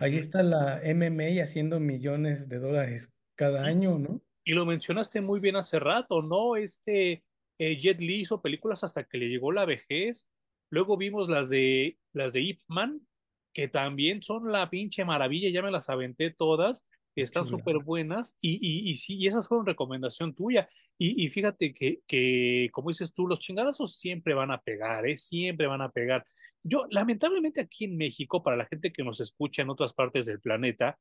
Ahí está la MMA haciendo millones de dólares cada año, ¿no? Y lo mencionaste muy bien hace rato, ¿no? Este eh, Jet Li hizo películas hasta que le llegó la vejez. Luego vimos las de las de Ip Man, que también son la pinche maravilla, ya me las aventé todas, están súper buenas y, y, y, sí, y esas fueron recomendación tuya. Y, y fíjate que, que, como dices tú, los chingadazos siempre van a pegar, ¿eh? siempre van a pegar. Yo, lamentablemente aquí en México, para la gente que nos escucha en otras partes del planeta,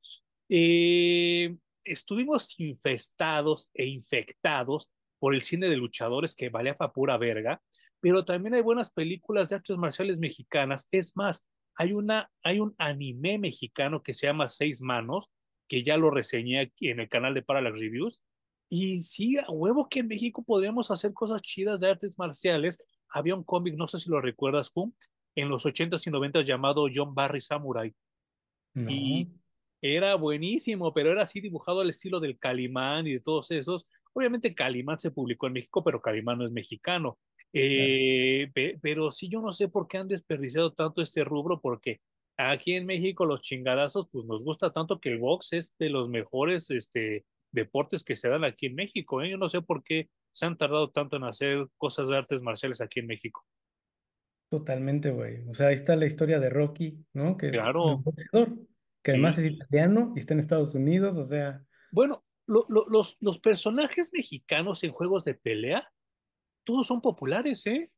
eh, estuvimos infestados e infectados por el cine de luchadores que valía para pura verga, pero también hay buenas películas de artes marciales mexicanas. Es más, hay, una, hay un anime mexicano que se llama Seis Manos, que ya lo reseñé aquí en el canal de Parallax Reviews. Y sí, a huevo que en México podríamos hacer cosas chidas de artes marciales. Había un cómic, no sé si lo recuerdas, Pum, en los 80s y 90s llamado John Barry Samurai. Y era buenísimo, pero era así dibujado al estilo del Calimán y de todos esos. Obviamente Calimán se publicó en México, pero Calimán no es mexicano. Eh, pero sí, yo no sé por qué han desperdiciado tanto este rubro, porque aquí en México los chingadazos, pues nos gusta tanto que el box es de los mejores este, deportes que se dan aquí en México. ¿eh? Yo no sé por qué se han tardado tanto en hacer cosas de artes marciales aquí en México. Totalmente, güey. O sea, ahí está la historia de Rocky, ¿no? Que claro. es un boxeador que además es italiano y está en Estados Unidos, o sea. Bueno, los, los personajes mexicanos en juegos de pelea, todos son populares, ¿eh?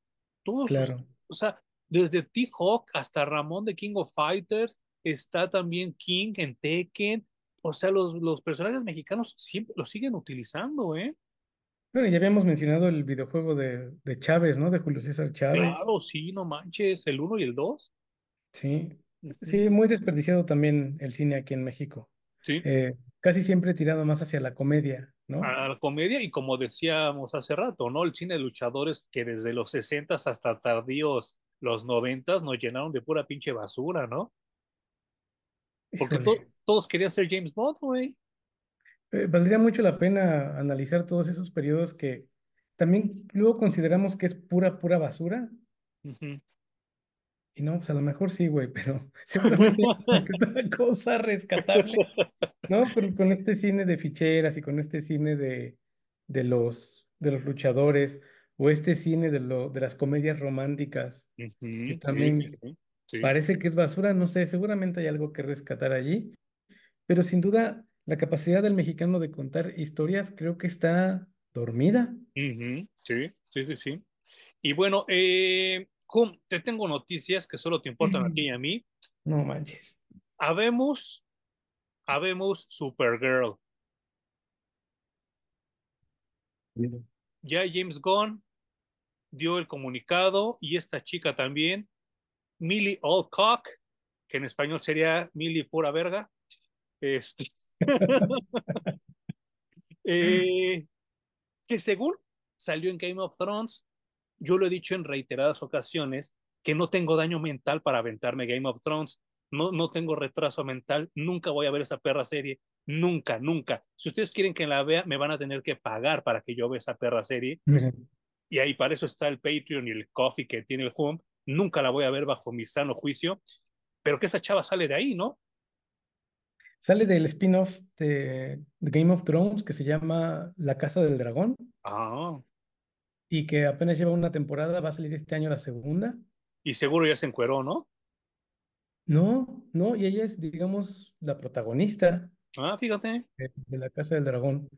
Todos. Claro. O sea, desde T-Hawk hasta Ramón de King of Fighters, está también King en Tekken. O sea, los, los personajes mexicanos siempre los siguen utilizando, ¿eh? Bueno, ya habíamos mencionado el videojuego de, de Chávez, ¿no? De Julio César Chávez. Claro, sí, no manches, el 1 y el 2. Sí. Sí, muy desperdiciado también el cine aquí en México. Sí. Eh, casi siempre tirado más hacia la comedia, ¿no? A la comedia y como decíamos hace rato, ¿no? El cine de luchadores que desde los 60 hasta tardíos los 90 nos llenaron de pura pinche basura, ¿no? Porque todos querían ser James Bond, güey. Eh, valdría mucho la pena analizar todos esos periodos que también luego consideramos que es pura, pura basura. Y no, pues a lo mejor sí, güey, pero [laughs] seguramente [laughs] otra cosa rescatable, ¿no? Con, con, este cine de ficheras y con este cine de, de, los, de los luchadores o este cine de, lo, de las comedias románticas, que también parece que es basura, no sé, seguramente hay algo que rescatar allí, pero sin duda la capacidad del mexicano de contar historias creo que está dormida. Sí, sí, sí, sí. Y bueno, eh, te tengo noticias que solo te importan a ti y [clears throat] a mí. No manches. Habemos, habemos Supergirl. Ya James Gunn dio el comunicado y esta chica también, Millie Alcock, que en español sería Millie pura verga. Este. [laughs] Eh, que según salió en Game of Thrones, yo lo he dicho en reiteradas ocasiones que no tengo daño mental para aventarme Game of Thrones, no, no tengo retraso mental, nunca voy a ver esa perra serie, nunca, nunca. Si ustedes quieren que la vea, me van a tener que pagar para que yo vea esa perra serie. Y ahí para eso está el Patreon y el Coffee que tiene el Home. Nunca la voy a ver bajo mi sano juicio, pero que esa chava sale de ahí, ¿no? Sale del spin-off de, de, Game of Thrones que se llama La Casa del Dragón. Ah. y que apenas lleva una temporada, va a salir este año la segunda. Y seguro ya se encueró, ¿no? No, no, y ella es, digamos, la protagonista Ah, fíjate. de, de la Casa del Dragón.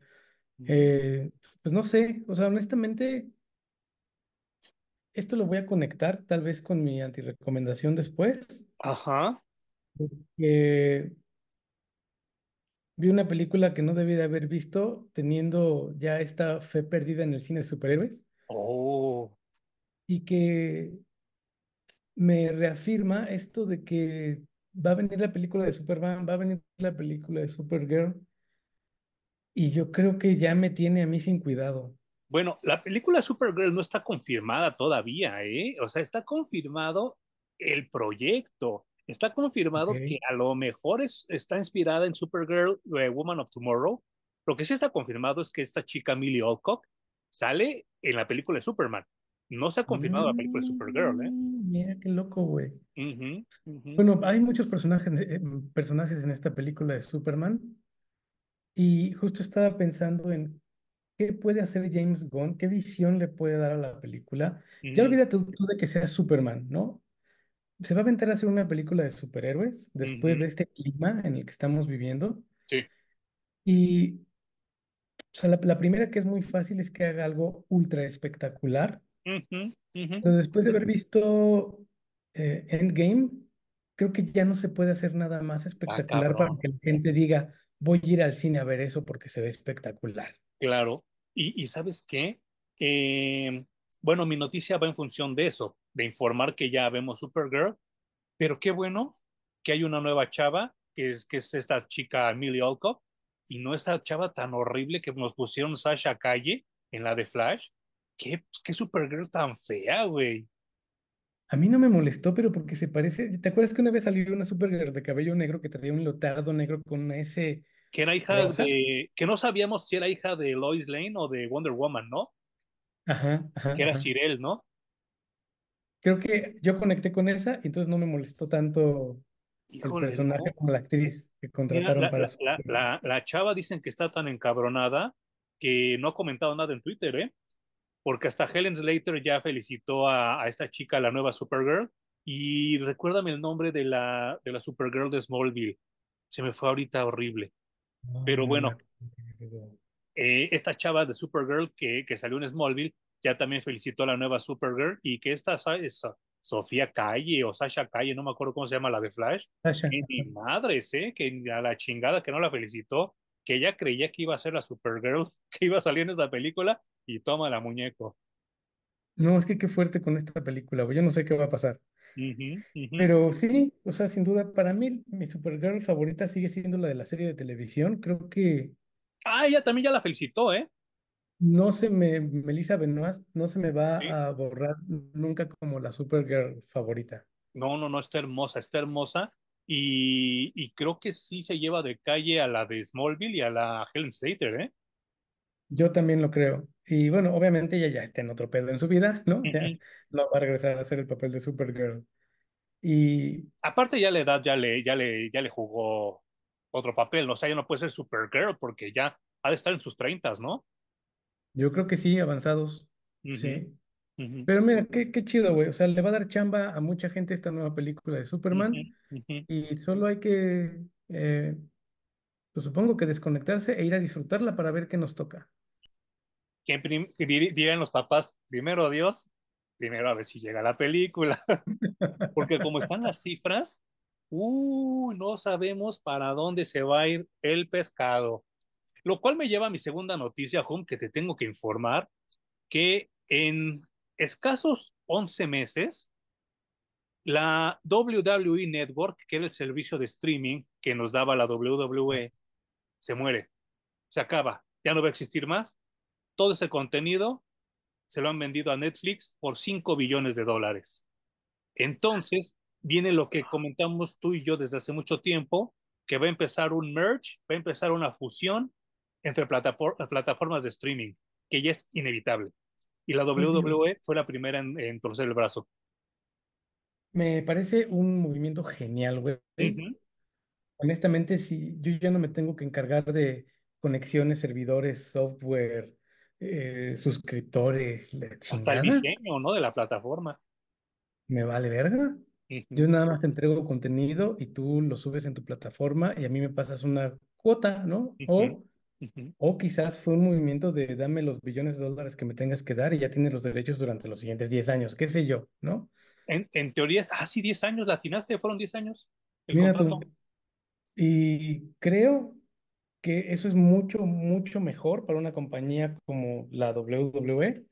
Eh, pues no sé, o sea, honestamente, esto lo voy a conectar tal vez con mi antirecomendación después. Ajá. porque vi una película que no debí de haber visto teniendo ya esta fe perdida en el cine de superhéroes Oh. y que me reafirma esto de que va a venir la película de Superman, va a venir la película de Supergirl y yo creo que ya me tiene a mí sin cuidado. Bueno, la película Supergirl no está confirmada todavía, ¿eh? O sea, está confirmado el proyecto. Está confirmado que a lo mejor es, está inspirada en Supergirl, eh, Woman of Tomorrow. Lo que sí está confirmado es que esta chica Millie Alcock sale en la película de Superman. No se ha confirmado la película de Supergirl, ¿eh? Mm, mira qué loco, güey. Ujú, Bueno, hay muchos personajes, eh, personajes en esta película de Superman y justo estaba pensando en ¿Qué puede hacer James Gunn? ¿Qué visión le puede dar a la película? Ya ujú, olvídate tú, de que sea Superman, ¿no? Se va a aventar a hacer una película de superhéroes después de este clima en el que estamos viviendo. Sí. Y o sea, la, la primera que es muy fácil es que haga algo ultra espectacular. Ujú. Pero después de haber visto eh, Endgame, creo que ya no se puede hacer nada más Ah, espectacular para que la gente diga, voy a ir al cine a ver eso porque se ve espectacular. Claro. Y, ¿sabes qué? Eh, bueno, mi noticia va en función de eso, de informar que ya vemos Supergirl, pero qué bueno que hay una nueva chava, que es, que es esta chica Millie Alcock, y no esta chava tan horrible que nos pusieron Sasha Calle en la de Flash. ¿Qué, qué Supergirl tan fea, güey? A mí no me molestó, pero porque se parece. ¿Te acuerdas que una vez salió una Supergirl de cabello negro que traía un leotardo negro con S Que era hija de, que no sabíamos si era hija de Lois Lane o de Wonder Woman, ¿no? Ajá, ajá, Que era. Cirel, ¿no? Creo que yo conecté con esa y entonces no me molestó tanto el personaje no. como la actriz que Mira, contrataron la, para la, su. la, la, la chava dicen que está tan encabronada que no ha comentado nada en Twitter, ¿eh? Porque hasta Helen Slater ya felicitó a, a esta chica, la nueva Supergirl. Y recuérdame el nombre de la, de la Supergirl de Smallville. Se me fue ahorita horrible. Pero bueno, eh, esta chava de Supergirl que, que salió en Smallville ya también felicitó a la nueva Supergirl y que esta es Sofía Calle o Sasha Calle, no me acuerdo cómo se llama la de Flash, que ni madres, ¿eh? que a la chingada que no la felicitó, que ella creía que iba a ser la Supergirl [laughs] que iba a salir en esa película y toma la muñeco. No, es que qué fuerte con esta película. Yo no sé qué va a pasar. Uh -huh, uh -huh. Pero sí, o sea, sin duda, para mí mi Supergirl favorita sigue siendo la de la serie de televisión. Creo que Ah, ella también ya la felicitó, ¿eh? No se me, Melissa Benoist, no se me Sí. va a borrar nunca como la Supergirl favorita. No, no, no, está hermosa, está hermosa. Y, y, creo que sí se lleva de calle a la de Smallville y a la Helen Slater, ¿eh? Yo también lo creo. Y bueno, obviamente ella ya está en otro pedo en su vida, ¿no? Uh Ya no va a regresar a hacer el papel de Supergirl. Y Aparte ya la edad ya le, ya le, ya le jugó otro papel, ¿no? O sea, ya no puede ser Supergirl porque ya ha de estar en sus treintas, ¿no? yo creo que sí, avanzados, Uh -huh. sí. Uh -huh. Pero mira, qué, qué chido, güey. O sea, le va a dar chamba a mucha gente esta nueva película de Uh Superman. -huh. Y solo hay que, eh, pues supongo que desconectarse e ir a disfrutarla para ver qué nos toca. Que, que dirían los papás, primero Dios, primero a ver si llega la película. [laughs] Porque como están las cifras, uh, no sabemos para dónde se va a ir el pescado. Lo cual me lleva a mi segunda noticia, Home, que te tengo que informar, que en escasos 11 meses, la WWE Network, que era el servicio de streaming que nos daba la WWE, se muere, se acaba, ya no va a existir más. Todo ese contenido se lo han vendido a Netflix por 5 billones de dólares. Entonces, viene lo que comentamos tú y yo desde hace mucho tiempo, que va a empezar un merge, va a empezar una fusión entre plataformas de streaming, que ya es inevitable. Y la WWE fue la primera en, en torcer el brazo. Me parece un movimiento genial, güey. Uh -huh. Honestamente, si yo ya no me tengo que encargar de conexiones, servidores, software, eh, suscriptores, la Hasta el diseño, ¿no? De la plataforma. Me vale verga. Yo nada más te entrego contenido y tú lo subes en tu plataforma y a mí me pasas una cuota, ¿no? O, ujú. o quizás fue un movimiento de dame los billones de dólares que me tengas que dar y ya tienes los derechos durante los siguientes 10 años, qué sé yo, ¿no? En, en teoría ah, sí, 10 años, latinaste, fueron 10 años el Mira tú. Y creo que eso es mucho, mucho mejor para una compañía como la WWE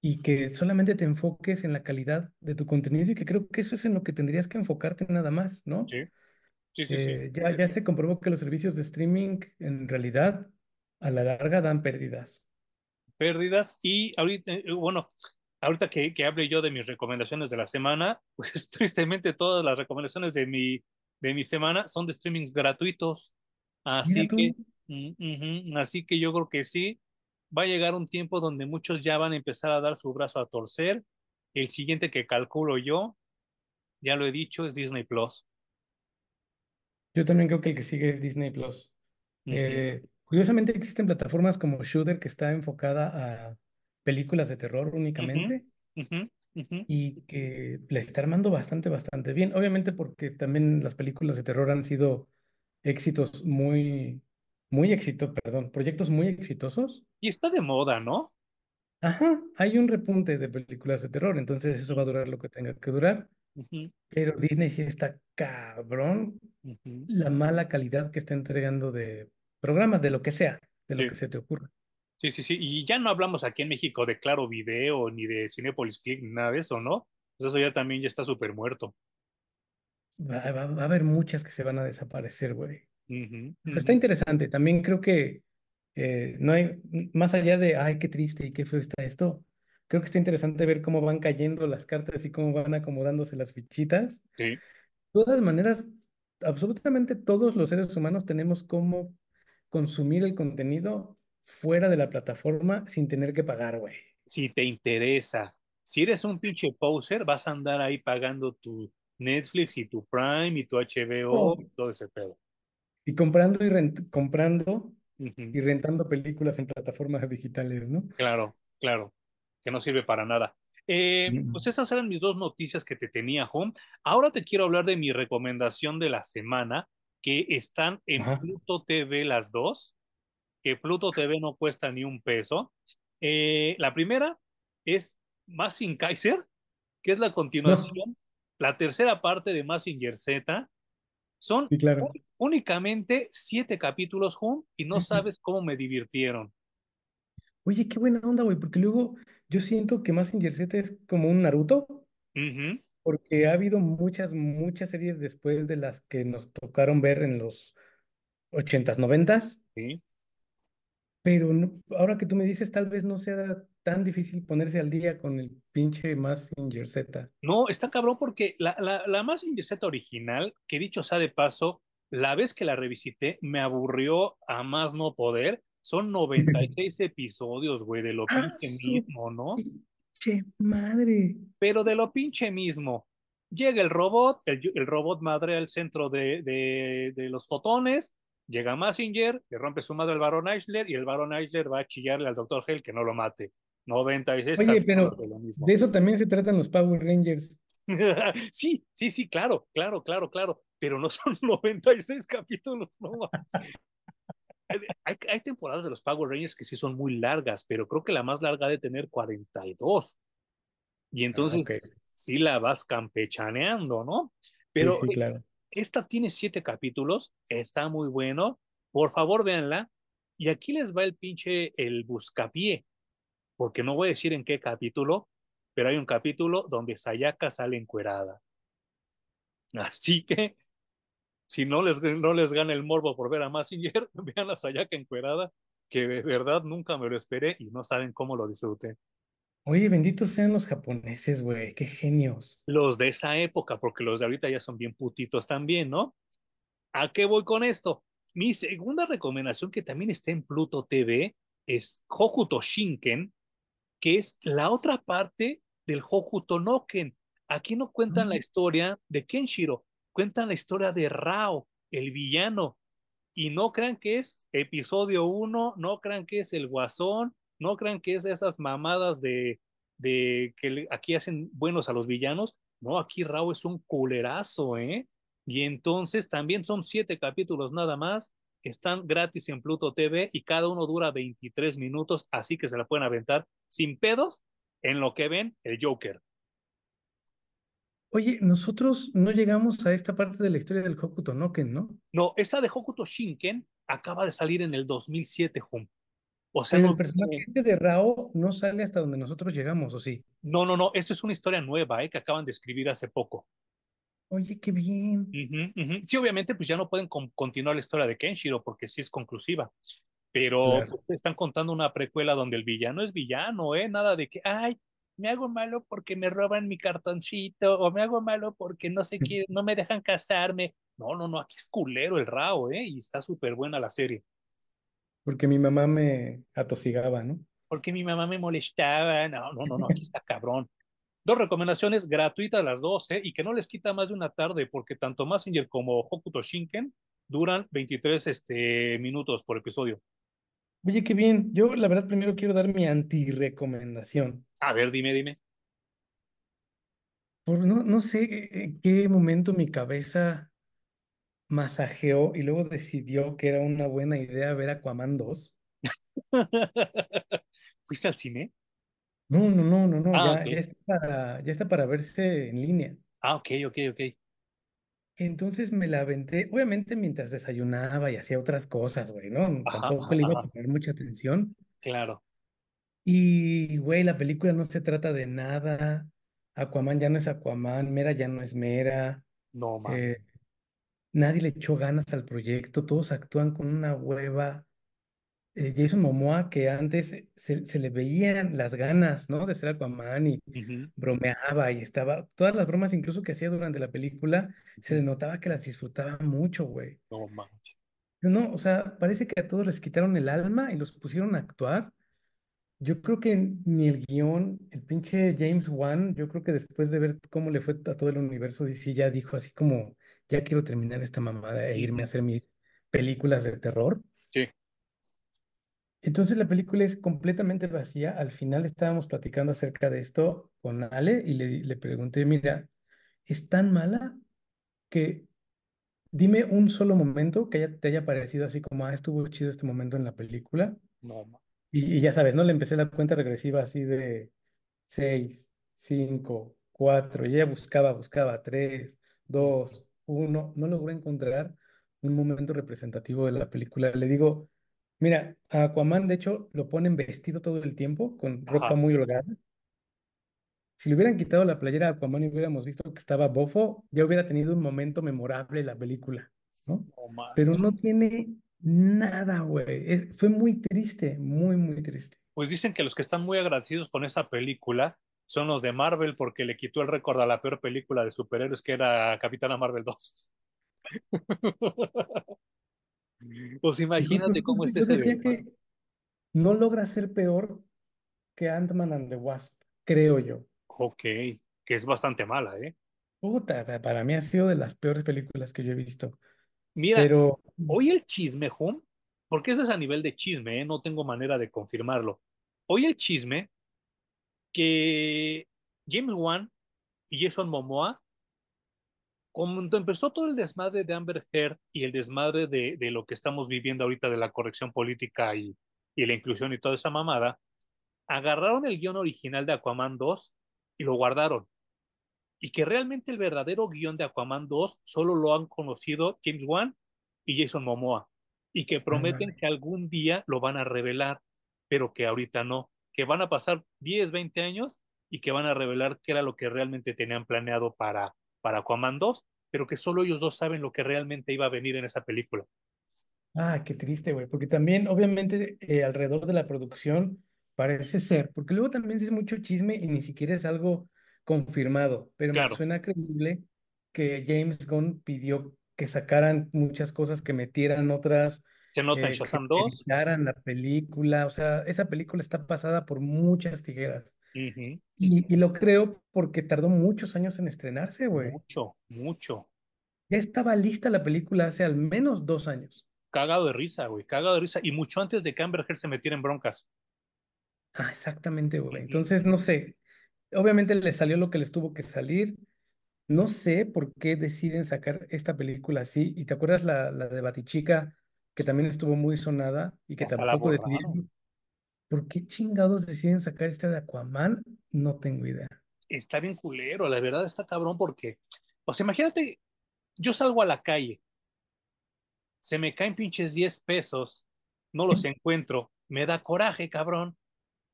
y que solamente te enfoques en la calidad de tu contenido y que creo que eso es en lo que tendrías que enfocarte nada más, ¿no? Sí, sí, sí, sí. Eh, ya, ya se comprobó que los servicios de streaming en realidad a la larga dan pérdidas. Pérdidas. Y ahorita, eh, bueno, ahorita que, que hable yo de mis recomendaciones de la semana, [laughs] pues tristemente todas las recomendaciones de mi, de mi semana son de streamings gratuitos. Así que, mm, así que yo creo que sí, va a llegar un tiempo donde muchos ya van a empezar a dar su brazo a torcer. El siguiente que calculo yo, ya lo he dicho, es Disney Plus. yo también creo que el que sigue es Disney Plus. Eh, curiosamente existen plataformas como Shudder que está enfocada a películas de terror únicamente y que le está armando bastante, bastante bien. Obviamente porque también las películas de terror han sido éxitos muy, muy éxito, perdón, proyectos muy exitosos. Y está de moda, ¿no? Ajá, hay un repunte de películas de terror, entonces eso va a durar lo que tenga que durar. Pero Disney sí está cabrón la mala calidad que está entregando de programas, de lo que sea, de lo Sí. que se te ocurra. Sí, sí, sí. Y ya no hablamos aquí en México de Claro Video, ni de Cinepolis Click, ni nada de eso, ¿no? Pues eso ya también ya está súper muerto. Va, va- va a haber muchas que se van a desaparecer, güey. Pero está interesante. También creo que eh, no hay, más allá de, ay, qué triste y qué feo está esto, creo que está interesante ver cómo van cayendo las cartas y cómo van acomodándose las fichitas. Sí, De todas maneras, absolutamente todos los seres humanos tenemos cómo consumir el contenido fuera de la plataforma sin tener que pagar, güey. si te interesa. Si eres un pinche poser, vas a andar ahí pagando tu Netflix y tu Prime y tu HBO y todo ese pedo. Y comprando y rent- comprando y rentando películas en plataformas digitales, ¿no? Claro, claro, que no sirve para nada. Eh, pues Mm. esas eran mis dos noticias que te tenía, Home. Ahora te quiero hablar de mi recomendación de la semana, que están en. Pluto TV las dos, que Pluto TV no cuesta ni un peso. Eh, la primera es Massing Kaiser, que es la No, continuación, la tercera parte de Massinger Z. Son sí, claro. ú- únicamente siete capítulos, y no sabes cómo me divirtieron. Oye, qué buena onda, güey, porque luego yo siento que Mazinger Z es como un Naruto, porque ha habido muchas, muchas series después de las que nos tocaron ver en los ochentas, noventas, sí. pero no- ahora que tú me dices, tal vez no sea tan difícil ponerse al día con el pinche Mazinger Z. No, está cabrón porque la, la, la Mazinger Z original, que dicho sea de paso, la vez que la revisité me aburrió a más no poder. Son 96 [laughs] episodios, güey, de lo ¡Ah, pinche mismo, ¿no? pinche madre! Pero de lo pinche mismo. Llega el robot, el, el robot madre al centro de, de, de los fotones, llega Massinger, le rompe su madre al Baron Eichler y el Baron Eichler va a chillarle al Dr. Hell que no lo mate. 96 Oye, pero de lo mismo. de eso también se tratan los Power Rangers. [laughs] sí, sí, sí, claro, claro, claro, claro, pero no son [laughs] 96 capítulos, no. [laughs] Hay, hay temporadas de los Power Rangers que sí son muy largas, pero creo que la más larga ha de tener 42. Y Ah, entonces sí la vas campechaneando, ¿no? Pero sí, eh, claro. esta tiene siete capítulos, está muy bueno. Por favor, véanla. Y aquí les va el pinche, el buscapié, porque no voy a decir en qué capítulo, pero hay un capítulo donde Sayaka sale encuerada. [laughs] Así que si no les, no les gana el morbo por ver a Massinger, [laughs] vean a Sayaka encuerada, que de verdad nunca me lo esperé y no saben cómo lo disfruté. Oye, benditos sean los japoneses, güey, qué genios. Los de esa época, porque los de ahorita ya son bien putitos también, ¿no? ¿A qué voy con esto? Mi segunda recomendación, que también está en Pluto TV, es Hokuto Shinken, que es la otra parte del Hokuto Noken. Aquí no cuentan la Mm. historia de Kenshiro, cuentan la historia de Rao, el villano. Y no crean que es episodio uno, no crean que es el guasón, No crean que es esas mamadas de, de que aquí hacen buenos a los villanos. No, aquí Rao es un culerazo, ¿eh? Y entonces también son siete capítulos nada más. Están gratis en Pluto TV y cada uno dura 23 minutos, así que se la pueden aventar sin pedos en lo que ven el Joker. Oye, nosotros no llegamos a esta parte de la historia del Hokuto Noken, ¿no? No, esa de Hokuto Shinken acaba de salir en el 2007, Jun. O sea, el personaje de Rao no sale hasta donde nosotros llegamos, ¿o sí? No, no, no, esta es una historia nueva, ¿eh? Que acaban de escribir hace poco. Oye, qué bien. Sí, obviamente, pues ya no pueden continuar la historia de Kenshiro porque sí es conclusiva. Pero pues, están contando una precuela donde el villano es villano, ¿eh? Nada de que, ay, me hago malo porque me roban mi cartoncito, o me hago malo porque no sé qué, no me dejan casarme. No, no, no, aquí es culero el Rao, ¿eh? Y está súper buena la serie. Porque mi mamá me atosigaba, ¿no? Porque mi mamá me molestaba. No, no, no, no, aquí está cabrón. Dos recomendaciones gratuitas las dos, ¿eh? Y que no les quita más de una tarde, porque tanto Massinger como Hokuto Shinken duran 23 este, minutos por episodio. Oye, qué bien. Yo, la verdad, primero quiero dar mi anti-recomendación. A ver, dime, dime. Por no, no sé en qué momento mi cabeza masajeó y luego decidió que era una buena idea ver Aquaman 2. [laughs] ¿Fuiste al cine? No, no, no, no, no, ah, ya, está para, ya está para verse en línea. Ah, ok, ok, ok. Entonces me la aventé, obviamente mientras desayunaba y hacía otras cosas, güey, ¿no? Tampoco le iba a poner mucha atención. Claro. Y, güey, la película no se trata de nada. Aquaman ya no es Aquaman, Mera ya no es Mera. No, man. Eh, nadie le echó ganas al proyecto, todos actúan con una hueva. Eh, Jason Momoa, que antes se, se, le veían las ganas, ¿no? De ser Aquaman y bromeaba y estaba, todas las bromas incluso que hacía durante la película, se le notaba que las disfrutaba mucho, güey. No manches. No, o sea, parece que a todos les quitaron el alma y los pusieron a actuar. Yo creo que ni el guion, el pinche James Wan, yo creo que después de ver cómo le fue a todo el universo, DC ya dijo así como, ya quiero terminar esta mamada e irme a hacer mis películas de terror. Sí. Entonces la película es completamente vacía. Al final estábamos platicando acerca de esto con Ale y le, le pregunté, mira, ¿es tan mala que dime un solo momento que te haya parecido así como, ah, estuvo chido este momento en la película? No, Y, y ya sabes, ¿no? Le empecé la cuenta regresiva así de 6, 5, 4, y ella buscaba, buscaba 3, 2, 1, no logró encontrar un momento representativo de la película. Le digo, Mira, a Aquaman, de hecho, lo ponen vestido todo el tiempo, con ropa muy holgada. Si le hubieran quitado la playera a Aquaman y hubiéramos visto que estaba bofo, ya hubiera tenido un momento memorable la película, ¿no? Pero no tiene nada, güey. Fue muy triste, muy, muy triste. Pues dicen que los que están muy agradecidos con esa película son los de Marvel porque le quitó el récord a la peor película de superhéroes que era Capitana Marvel 2. [laughs] Pues imagínate cómo es ese. decía que no logra ser peor que Ant-Man and the Wasp, creo yo. Ok, que es bastante mala, ¿eh? Puta, para mí ha sido de las peores películas que yo he visto. Mira, Pero... hoy el chisme, Hum, porque ese es a nivel de chisme, ¿eh? no tengo manera de confirmarlo. Hoy el chisme que James Wan y Jason Momoa cuando empezó todo el desmadre de Amber Heard y el desmadre de, de lo que estamos viviendo ahorita de la corrección política y, y, la inclusión y toda esa mamada, agarraron el guion original de Aquaman 2 y lo guardaron. Y que realmente el verdadero guion de Aquaman 2 solo lo han conocido James Wan y Jason Momoa. Y que prometen que algún día lo van a revelar, pero que ahorita no. Que van a pasar 10, 20 años y que van a revelar qué era lo que realmente tenían planeado para, para Aquaman 2, pero que solo ellos dos saben lo que realmente iba a venir en esa película. Ah, qué triste, güey, porque también, obviamente, eh, alrededor de la producción parece ser, porque luego también es mucho chisme y ni siquiera es algo confirmado, pero me suena creíble que James Gunn pidió que sacaran muchas cosas, que metieran otras. Se nota en eh, Shazam 2. la película, o sea, esa película está pasada por muchas tijeras. Y, lo creo porque tardó muchos años en estrenarse, güey. Mucho, mucho. Ya estaba lista la película hace al menos dos años. Cagado de risa, güey, cagado de risa. Y mucho antes de que Amber Heard se metiera en broncas. Ah, exactamente, güey. Entonces, no sé. Obviamente le salió lo que les tuvo que salir. No sé por qué deciden sacar esta película así. ¿Y te acuerdas la, la de Batichica, que también estuvo muy sonada y que Hasta tampoco decidieron? ¿Por qué chingados deciden sacar esta de Aquaman? No tengo idea. Está bien culero, la verdad está cabrón porque, o sea, imagínate, yo salgo a la calle, se me caen pinches 10 pesos, no los encuentro, me da coraje, cabrón.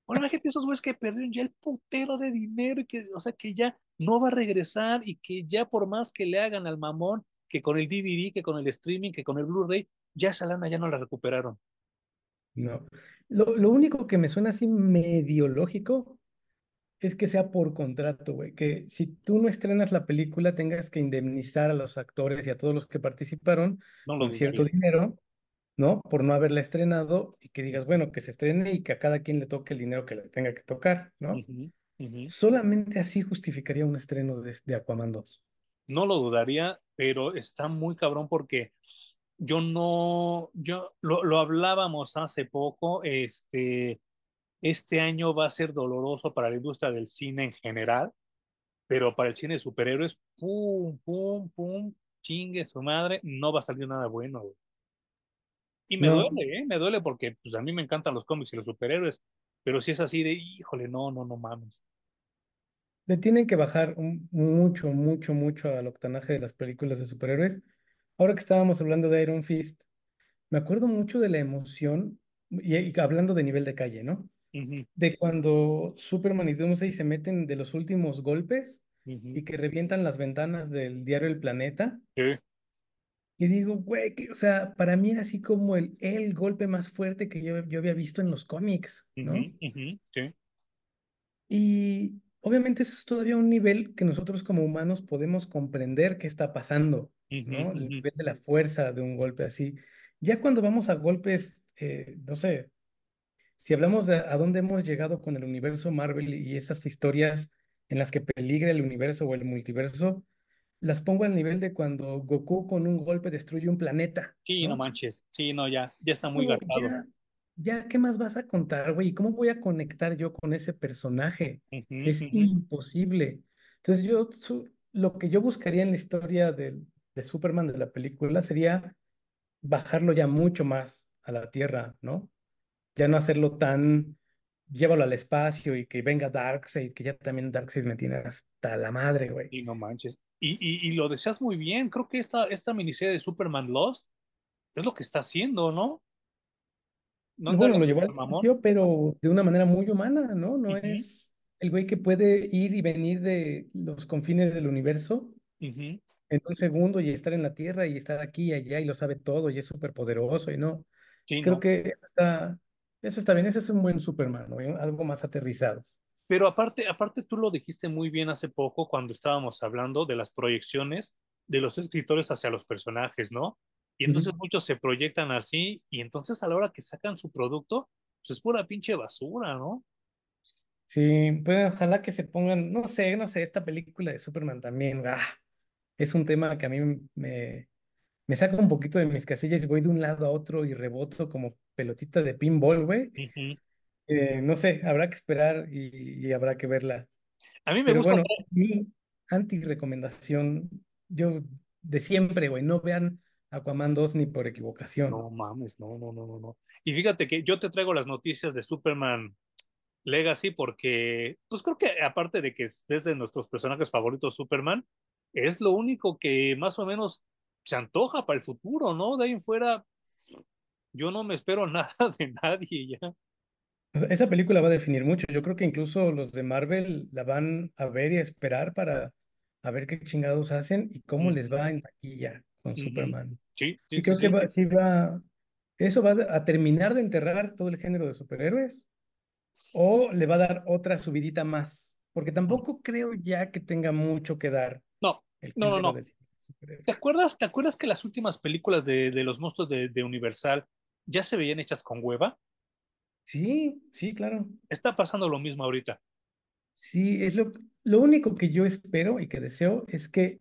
Ahora imagínate esos güeyes que perdieron ya el putero de dinero, que, o sea, que ya no va a regresar y que ya por más que le hagan al mamón, que con el DVD, que con el streaming, que con el Blu-ray, ya esa lana ya no la recuperaron. No. Lo, lo único que me suena así medio lógico es que sea por contrato, güey. Que si tú no estrenas la película, tengas que indemnizar a los actores y a todos los que participaron No lo con cierto dinero, ¿no? Por no haberla estrenado y que digas, bueno, que se estrene y que a cada quien le toque el dinero que le tenga que tocar, ¿no? Solamente así justificaría un estreno de, de Aquaman 2. No lo dudaría, pero está muy cabrón porque yo no, yo lo, lo hablábamos hace poco, este, este año va a ser doloroso para la industria del cine en general, pero para el cine de superhéroes, pum, pum, pum, chingue su madre, no va a salir nada bueno. güey. Y me duele, ¿eh? Me duele porque pues a mí me encantan los cómics y los superhéroes, pero si es así de, híjole, no, no, no mames. le tienen que bajar un- mucho, mucho, mucho al octanaje de las películas de superhéroes. Ahora que estábamos hablando de Iron Fist, me acuerdo mucho de la emoción, y, y hablando de nivel de calle, ¿no? De cuando Superman y Doomsday se meten de los últimos golpes y que revientan las ventanas del diario El Planeta. Sí, Y digo, güey, o sea, para mí era así como el, el golpe más fuerte que yo, yo había visto en los cómics, ¿no? sí, Y obviamente eso es todavía un nivel que nosotros como humanos podemos comprender qué está pasando, ¿no? El nivel de la fuerza de un golpe así. Ya cuando vamos a golpes, eh, no sé, Si hablamos de a dónde hemos llegado con el universo Marvel y esas historias en las que peligra el universo o el multiverso, las pongo al nivel de cuando Goku con un golpe destruye un planeta, Sí, no ¿no? manches. Sí, no, ya, ya está muy gastado. ya, ya, ¿qué más vas a contar, güey? ¿Cómo voy a conectar yo con ese personaje? Es imposible. Entonces yo, su- lo que yo buscaría en la historia del- de Superman de la película sería bajarlo ya mucho más a la Tierra, ¿no? ya no hacerlo tan, llévalo al espacio y que venga Darkseid, que ya también Darkseid me tiene hasta la madre, güey. Sí, no manches. Y, y, y lo deseas muy bien. Creo que esta, esta miniserie de Superman Lost es lo que está haciendo, ¿no? No Bueno, lo llevó al espacio, pero de una manera muy humana, ¿no? No es el güey que puede ir y venir de los confines del universo ujú. En un segundo y estar en la Tierra y estar aquí y allá y lo sabe todo y es súper poderoso y no. Sí, Creo no. que eso está, eso está bien, ese es un buen Superman, ¿no? Algo más aterrizado. Pero aparte, aparte tú lo dijiste muy bien hace poco cuando estábamos hablando de las proyecciones de los escritores hacia los personajes, ¿no? Y entonces muchos se proyectan así y entonces a la hora que sacan su producto, pues es pura pinche basura, ¿no? Sí, pues ojalá que se pongan, no sé, no sé, esta película de Superman también, ah, es un tema que a mí me, me saca un poquito de mis casillas y voy de un lado a otro y reboto como pelotita de pinball, güey. Ujú. Eh, no sé, habrá que esperar y, y habrá que verla. A mí me Pero gusta bueno, mi anti-recomendación, yo de siempre, güey, no vean Aquaman 2 ni por equivocación. No mames, no, no, no, no, no. Y fíjate que yo te traigo las noticias de Superman Legacy porque, pues creo que aparte de que es desde nuestros personajes favoritos Superman, es lo único que más o menos se antoja para el futuro, ¿no? De ahí en fuera, yo no me espero [laughs] nada de nadie ya. Esa película va a definir mucho. Yo creo que incluso los de Marvel la van a ver y a esperar para a ver qué chingados hacen y cómo les va en taquilla con. Superman. Sí, sí, Y sí, creo que va, sí va, eso va a terminar de enterrar todo el género de superhéroes o le va a dar otra subidita más, porque tampoco creo ya que tenga mucho que dar No, no, no, no. de ¿Te acuerdas, te acuerdas que las últimas películas de, de los monstruos de, de Universal ya se veían hechas con hueva? Sí, sí, claro. Está pasando lo mismo ahorita. Sí, es lo, lo único que yo espero y que deseo es que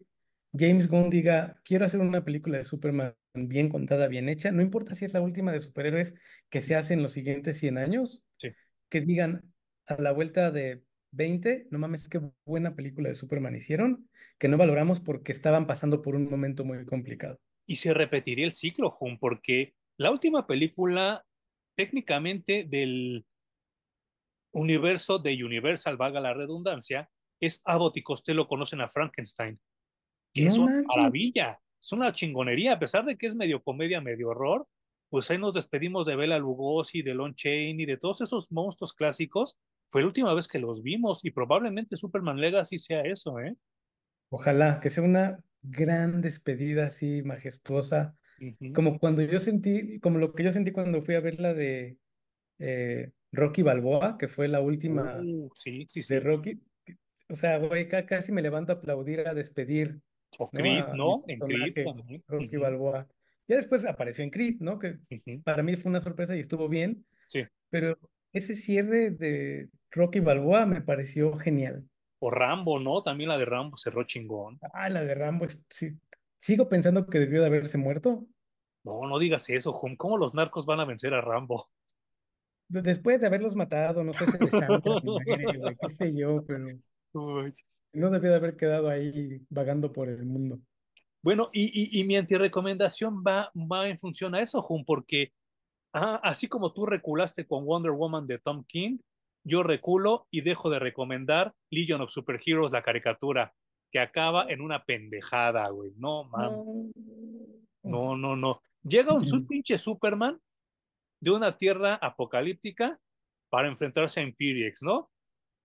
James Gunn diga, quiero hacer una película de Superman bien contada, bien hecha, no importa si es la última de superhéroes que se hace en los siguientes 100 años, Sí. que digan a la vuelta de 20, no mames, qué buena película de Superman hicieron, que no valoramos porque estaban pasando por un momento muy complicado. Y se repetiría el ciclo, Jun, porque la última película técnicamente del universo de Universal, vaga la redundancia, es Abbott y Costello conocen a Frankenstein, que No es una maravilla, es una chingonería, a pesar de que es medio comedia, medio horror, pues ahí nos despedimos de Bela Lugosi, de Lon Chaney, de todos esos monstruos clásicos. Fue la última vez que los vimos y probablemente Superman Legacy sea eso, ¿eh? Ojalá que sea una gran despedida así majestuosa, como cuando yo sentí, como lo que yo sentí cuando fui a ver la de eh, Rocky Balboa, que fue la última Uh, sí, sí, de. Rocky. O sea, güey, ca- casi me levanto a aplaudir, a despedir, O ¿no? Creed, ¿no? En Creed también. Rocky Balboa. Ya después apareció en Creed, ¿no? Que para mí fue una sorpresa y estuvo bien, Sí. pero ese cierre de Rocky Balboa me pareció genial. O Rambo, ¿no? También la de Rambo cerró chingón. Ah, la de Rambo, sí, sigo pensando que debió de haberse muerto. No, no digas eso, Jun. ¿Cómo los narcos van a vencer a Rambo? De- Después de haberlos matado, no sé, muere, güey, qué sé yo, pero [laughs] Uy. no debió de haber quedado ahí vagando por el mundo. Bueno, y, y, y mi antirecomendación va, va en función a eso, Jun, porque ah, así como tú reculaste con Wonder Woman de Tom King, yo reculo y dejo de recomendar Legion of Superheroes, la caricatura, que acaba en una pendejada, güey. No, mames. No. No, no. Llega un su pinche Superman de una tierra apocalíptica para enfrentarse a Imperiex, ¿no?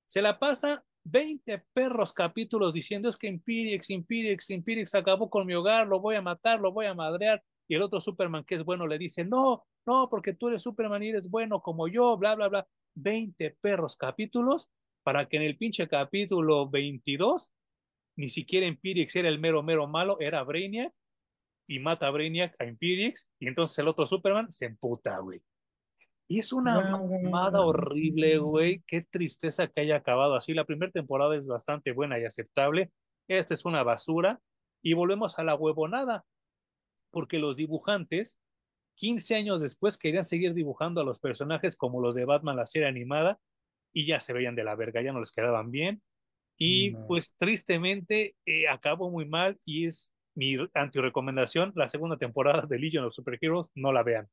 Se la pasa 20 perros capítulos diciendo es que Imperiex, Imperiex, Imperiex acabó con mi hogar, lo voy a matar, lo voy a madrear. Y el otro Superman que es bueno le dice, no, no, porque tú eres Superman y eres bueno como yo, bla, bla, bla. 20 perros capítulos para que en el pinche capítulo 22 ni siquiera Imperiex era el mero, mero malo, era Brainiac y mata a Brainiac a Imperiex y entonces el otro Superman se emputa, güey. Y es una mamada horrible, güey. Qué tristeza que haya acabado así. La primera temporada es bastante buena y aceptable. Esta es una basura. Y volvemos a la huevonada, porque los dibujantes, 15 años después, querían seguir dibujando a los personajes como los de Batman, la serie animada, y ya se veían de la verga, ya no les quedaban bien. Y No, pues tristemente eh, acabó muy mal y es mi anti-recomendación, la segunda temporada de Legion of Superheroes, no la vean.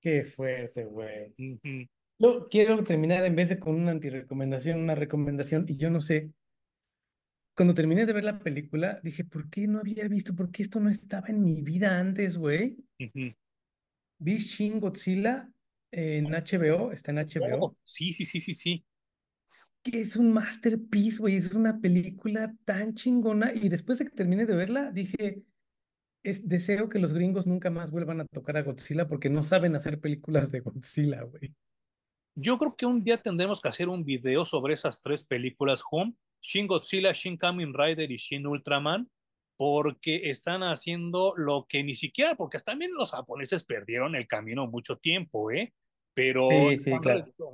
qué fuerte, güey. Ujú. Yo quiero terminar en vez de con una antirecomendación, una recomendación, y yo no sé. Cuando terminé de ver la película, dije, ¿por qué no había visto? ¿Por qué esto no estaba en mi vida antes, güey? Ujú. Vi Shin Godzilla en HBO, está en Oh, HBO, sí, sí, sí, sí, sí. que es un masterpiece, güey, es una película tan chingona. Y después de que terminé de verla, dije, es, deseo que los gringos nunca más vuelvan a tocar a Godzilla porque no saben hacer películas de Godzilla, güey. Yo creo que un día tendremos que hacer un video sobre esas tres películas, Home, Shin Godzilla, Shin Kamen Rider y Shin Ultraman, porque están haciendo lo que ni siquiera, porque también los japoneses perdieron el camino mucho tiempo, ¿eh? Pero Sí, sí,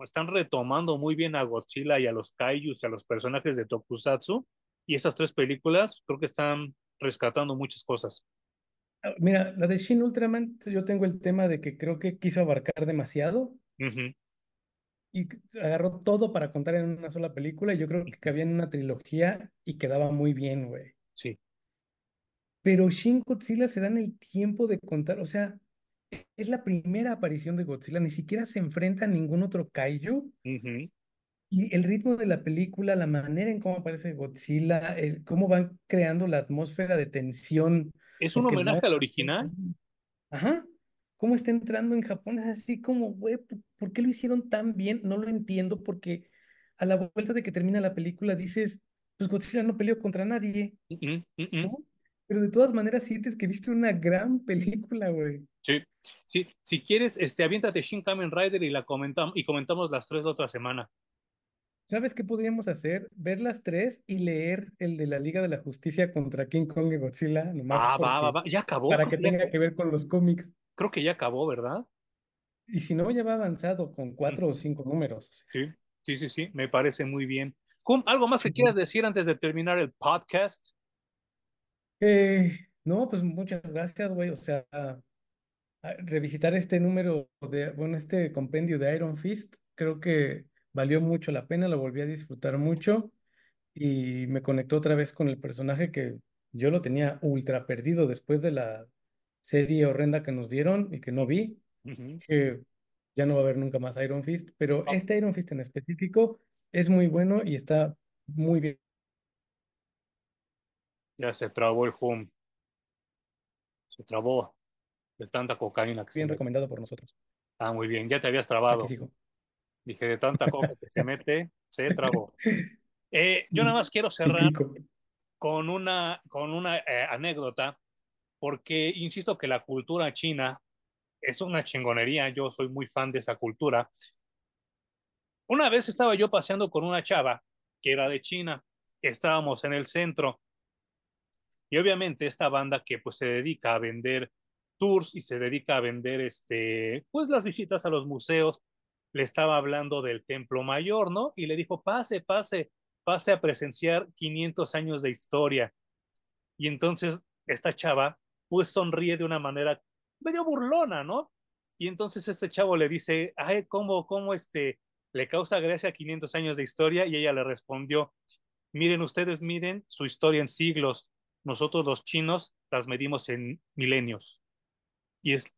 están, retomando muy bien a Godzilla y a los kaijus y a los personajes de Tokusatsu, y esas tres películas creo que están rescatando muchas cosas. Ah, Mira, la de Shin Ultraman, yo tengo el tema de que creo que quiso abarcar demasiado y agarró todo para contar en una sola película y yo creo que ujú, cabía en una trilogía y quedaba muy bien, güey. Sí. Pero Shin Godzilla se dan el tiempo de contar, o sea, es la primera aparición de Godzilla, ni siquiera se enfrenta a ningún otro kaiju ujú. y el ritmo de la película, la manera en cómo aparece Godzilla, el- cómo van creando la atmósfera de tensión, Es un homenaje al original. Ajá. ¿Cómo está entrando en Japón? Es así como, güey, ¿por, qué lo hicieron tan bien? No lo entiendo porque a la vuelta de que termina la película dices, pues Godzilla no peleó contra nadie. ¿no? Pero de todas maneras sientes que viste una gran película, güey. Sí, sí. Si quieres, este, aviéntate Shin Kamen Rider y la comentamos y comentamos las tres la otra semana. ¿Sabes qué podríamos hacer? Ver las tres y leer el de la Liga de la Justicia contra King Kong y Godzilla, nomás Ah, va, va, va. Ya acabó, para que ya, tenga que ver con los cómics. creo que ya acabó, ¿verdad? Y si no, ya va avanzado con cuatro o cinco números. Sí, sí, sí, sí. Me parece muy bien. ¿algo más que quieras decir antes de terminar el podcast? Eh, no, pues muchas gracias, güey. O sea, a- revisitar este número de, bueno, este compendio de Iron Fist, creo que valió mucho la pena, lo volví a disfrutar mucho y me conectó otra vez con el personaje que yo lo tenía ultra perdido después de la serie horrenda que nos dieron y que no vi, que ya no va a haber nunca más Iron Fist, pero este Iron Fist en específico es muy bueno y está muy bien. Ya se trabó el home. Se trabó de tanta cocaína que Bien recomendado por nosotros. Ah, muy bien, ya te habías trabado. Dije, de tanta coca que se mete, se trabó. [laughs] Eh, yo nada más quiero cerrar con una, con una eh, anécdota, porque insisto que la cultura china es una chingonería, yo soy muy fan de esa cultura. Una vez estaba yo paseando con una chava que era de China, estábamos en el centro, y obviamente esta banda que pues se dedica a vender tours y se dedica a vender este, pues las visitas a los museos, le estaba hablando del Templo Mayor, ¿no? Y le dijo, pase, pase, pase a presenciar 500 años de historia. Y entonces esta chava pues sonríe de una manera medio burlona, ¿no? Y entonces este chavo le dice, ay, ¿cómo, cómo este, le causa gracia 500 años de historia? Y ella le respondió, miren, ustedes miden su historia en siglos, nosotros los chinos las medimos en milenios. Y es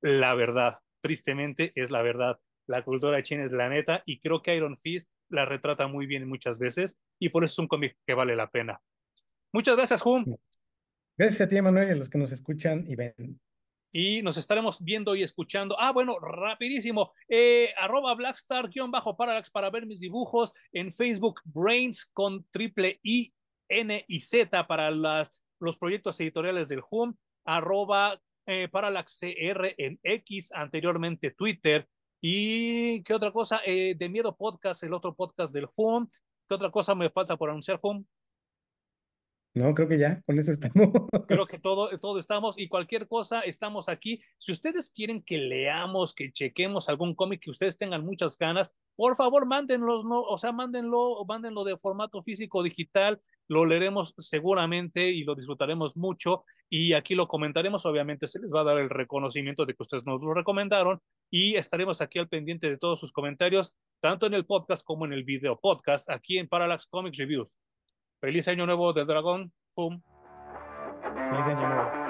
la verdad, tristemente es la verdad. La cultura china es la neta y creo que Iron Fist la retrata muy bien muchas veces y por eso es un cómic que vale la pena. Muchas gracias, Hum. Gracias a ti, Manuel, y a los que nos escuchan y ven. Y nos estaremos viendo y escuchando. Ah, bueno, rapidísimo. Eh, arroba Blackstar-Parallax para ver mis dibujos. En Facebook, Brains con triple I, N y Z para las, los proyectos editoriales del Hum. Arroba eh, Parallax CR en X, anteriormente Twitter. ¿Y qué otra cosa? Eh, de Miedo Podcast, el otro podcast del Home. ¿Qué otra cosa me falta por anunciar, Home? No, creo que ya, con eso estamos. Creo que todo, todo estamos y cualquier cosa estamos aquí. Si ustedes quieren que leamos, que chequemos algún cómic que ustedes tengan muchas ganas, por favor, mándenlo, no, o sea, mándenlo, mándenlo de formato físico digital, lo leeremos seguramente y lo disfrutaremos mucho y aquí lo comentaremos, obviamente se les va a dar el reconocimiento de que ustedes nos lo recomendaron y estaremos aquí al pendiente de todos sus comentarios, tanto en el podcast como en el video podcast, aquí en Parallax Comics Reviews. Feliz año nuevo de dragón. ¡Pum! Feliz año nuevo.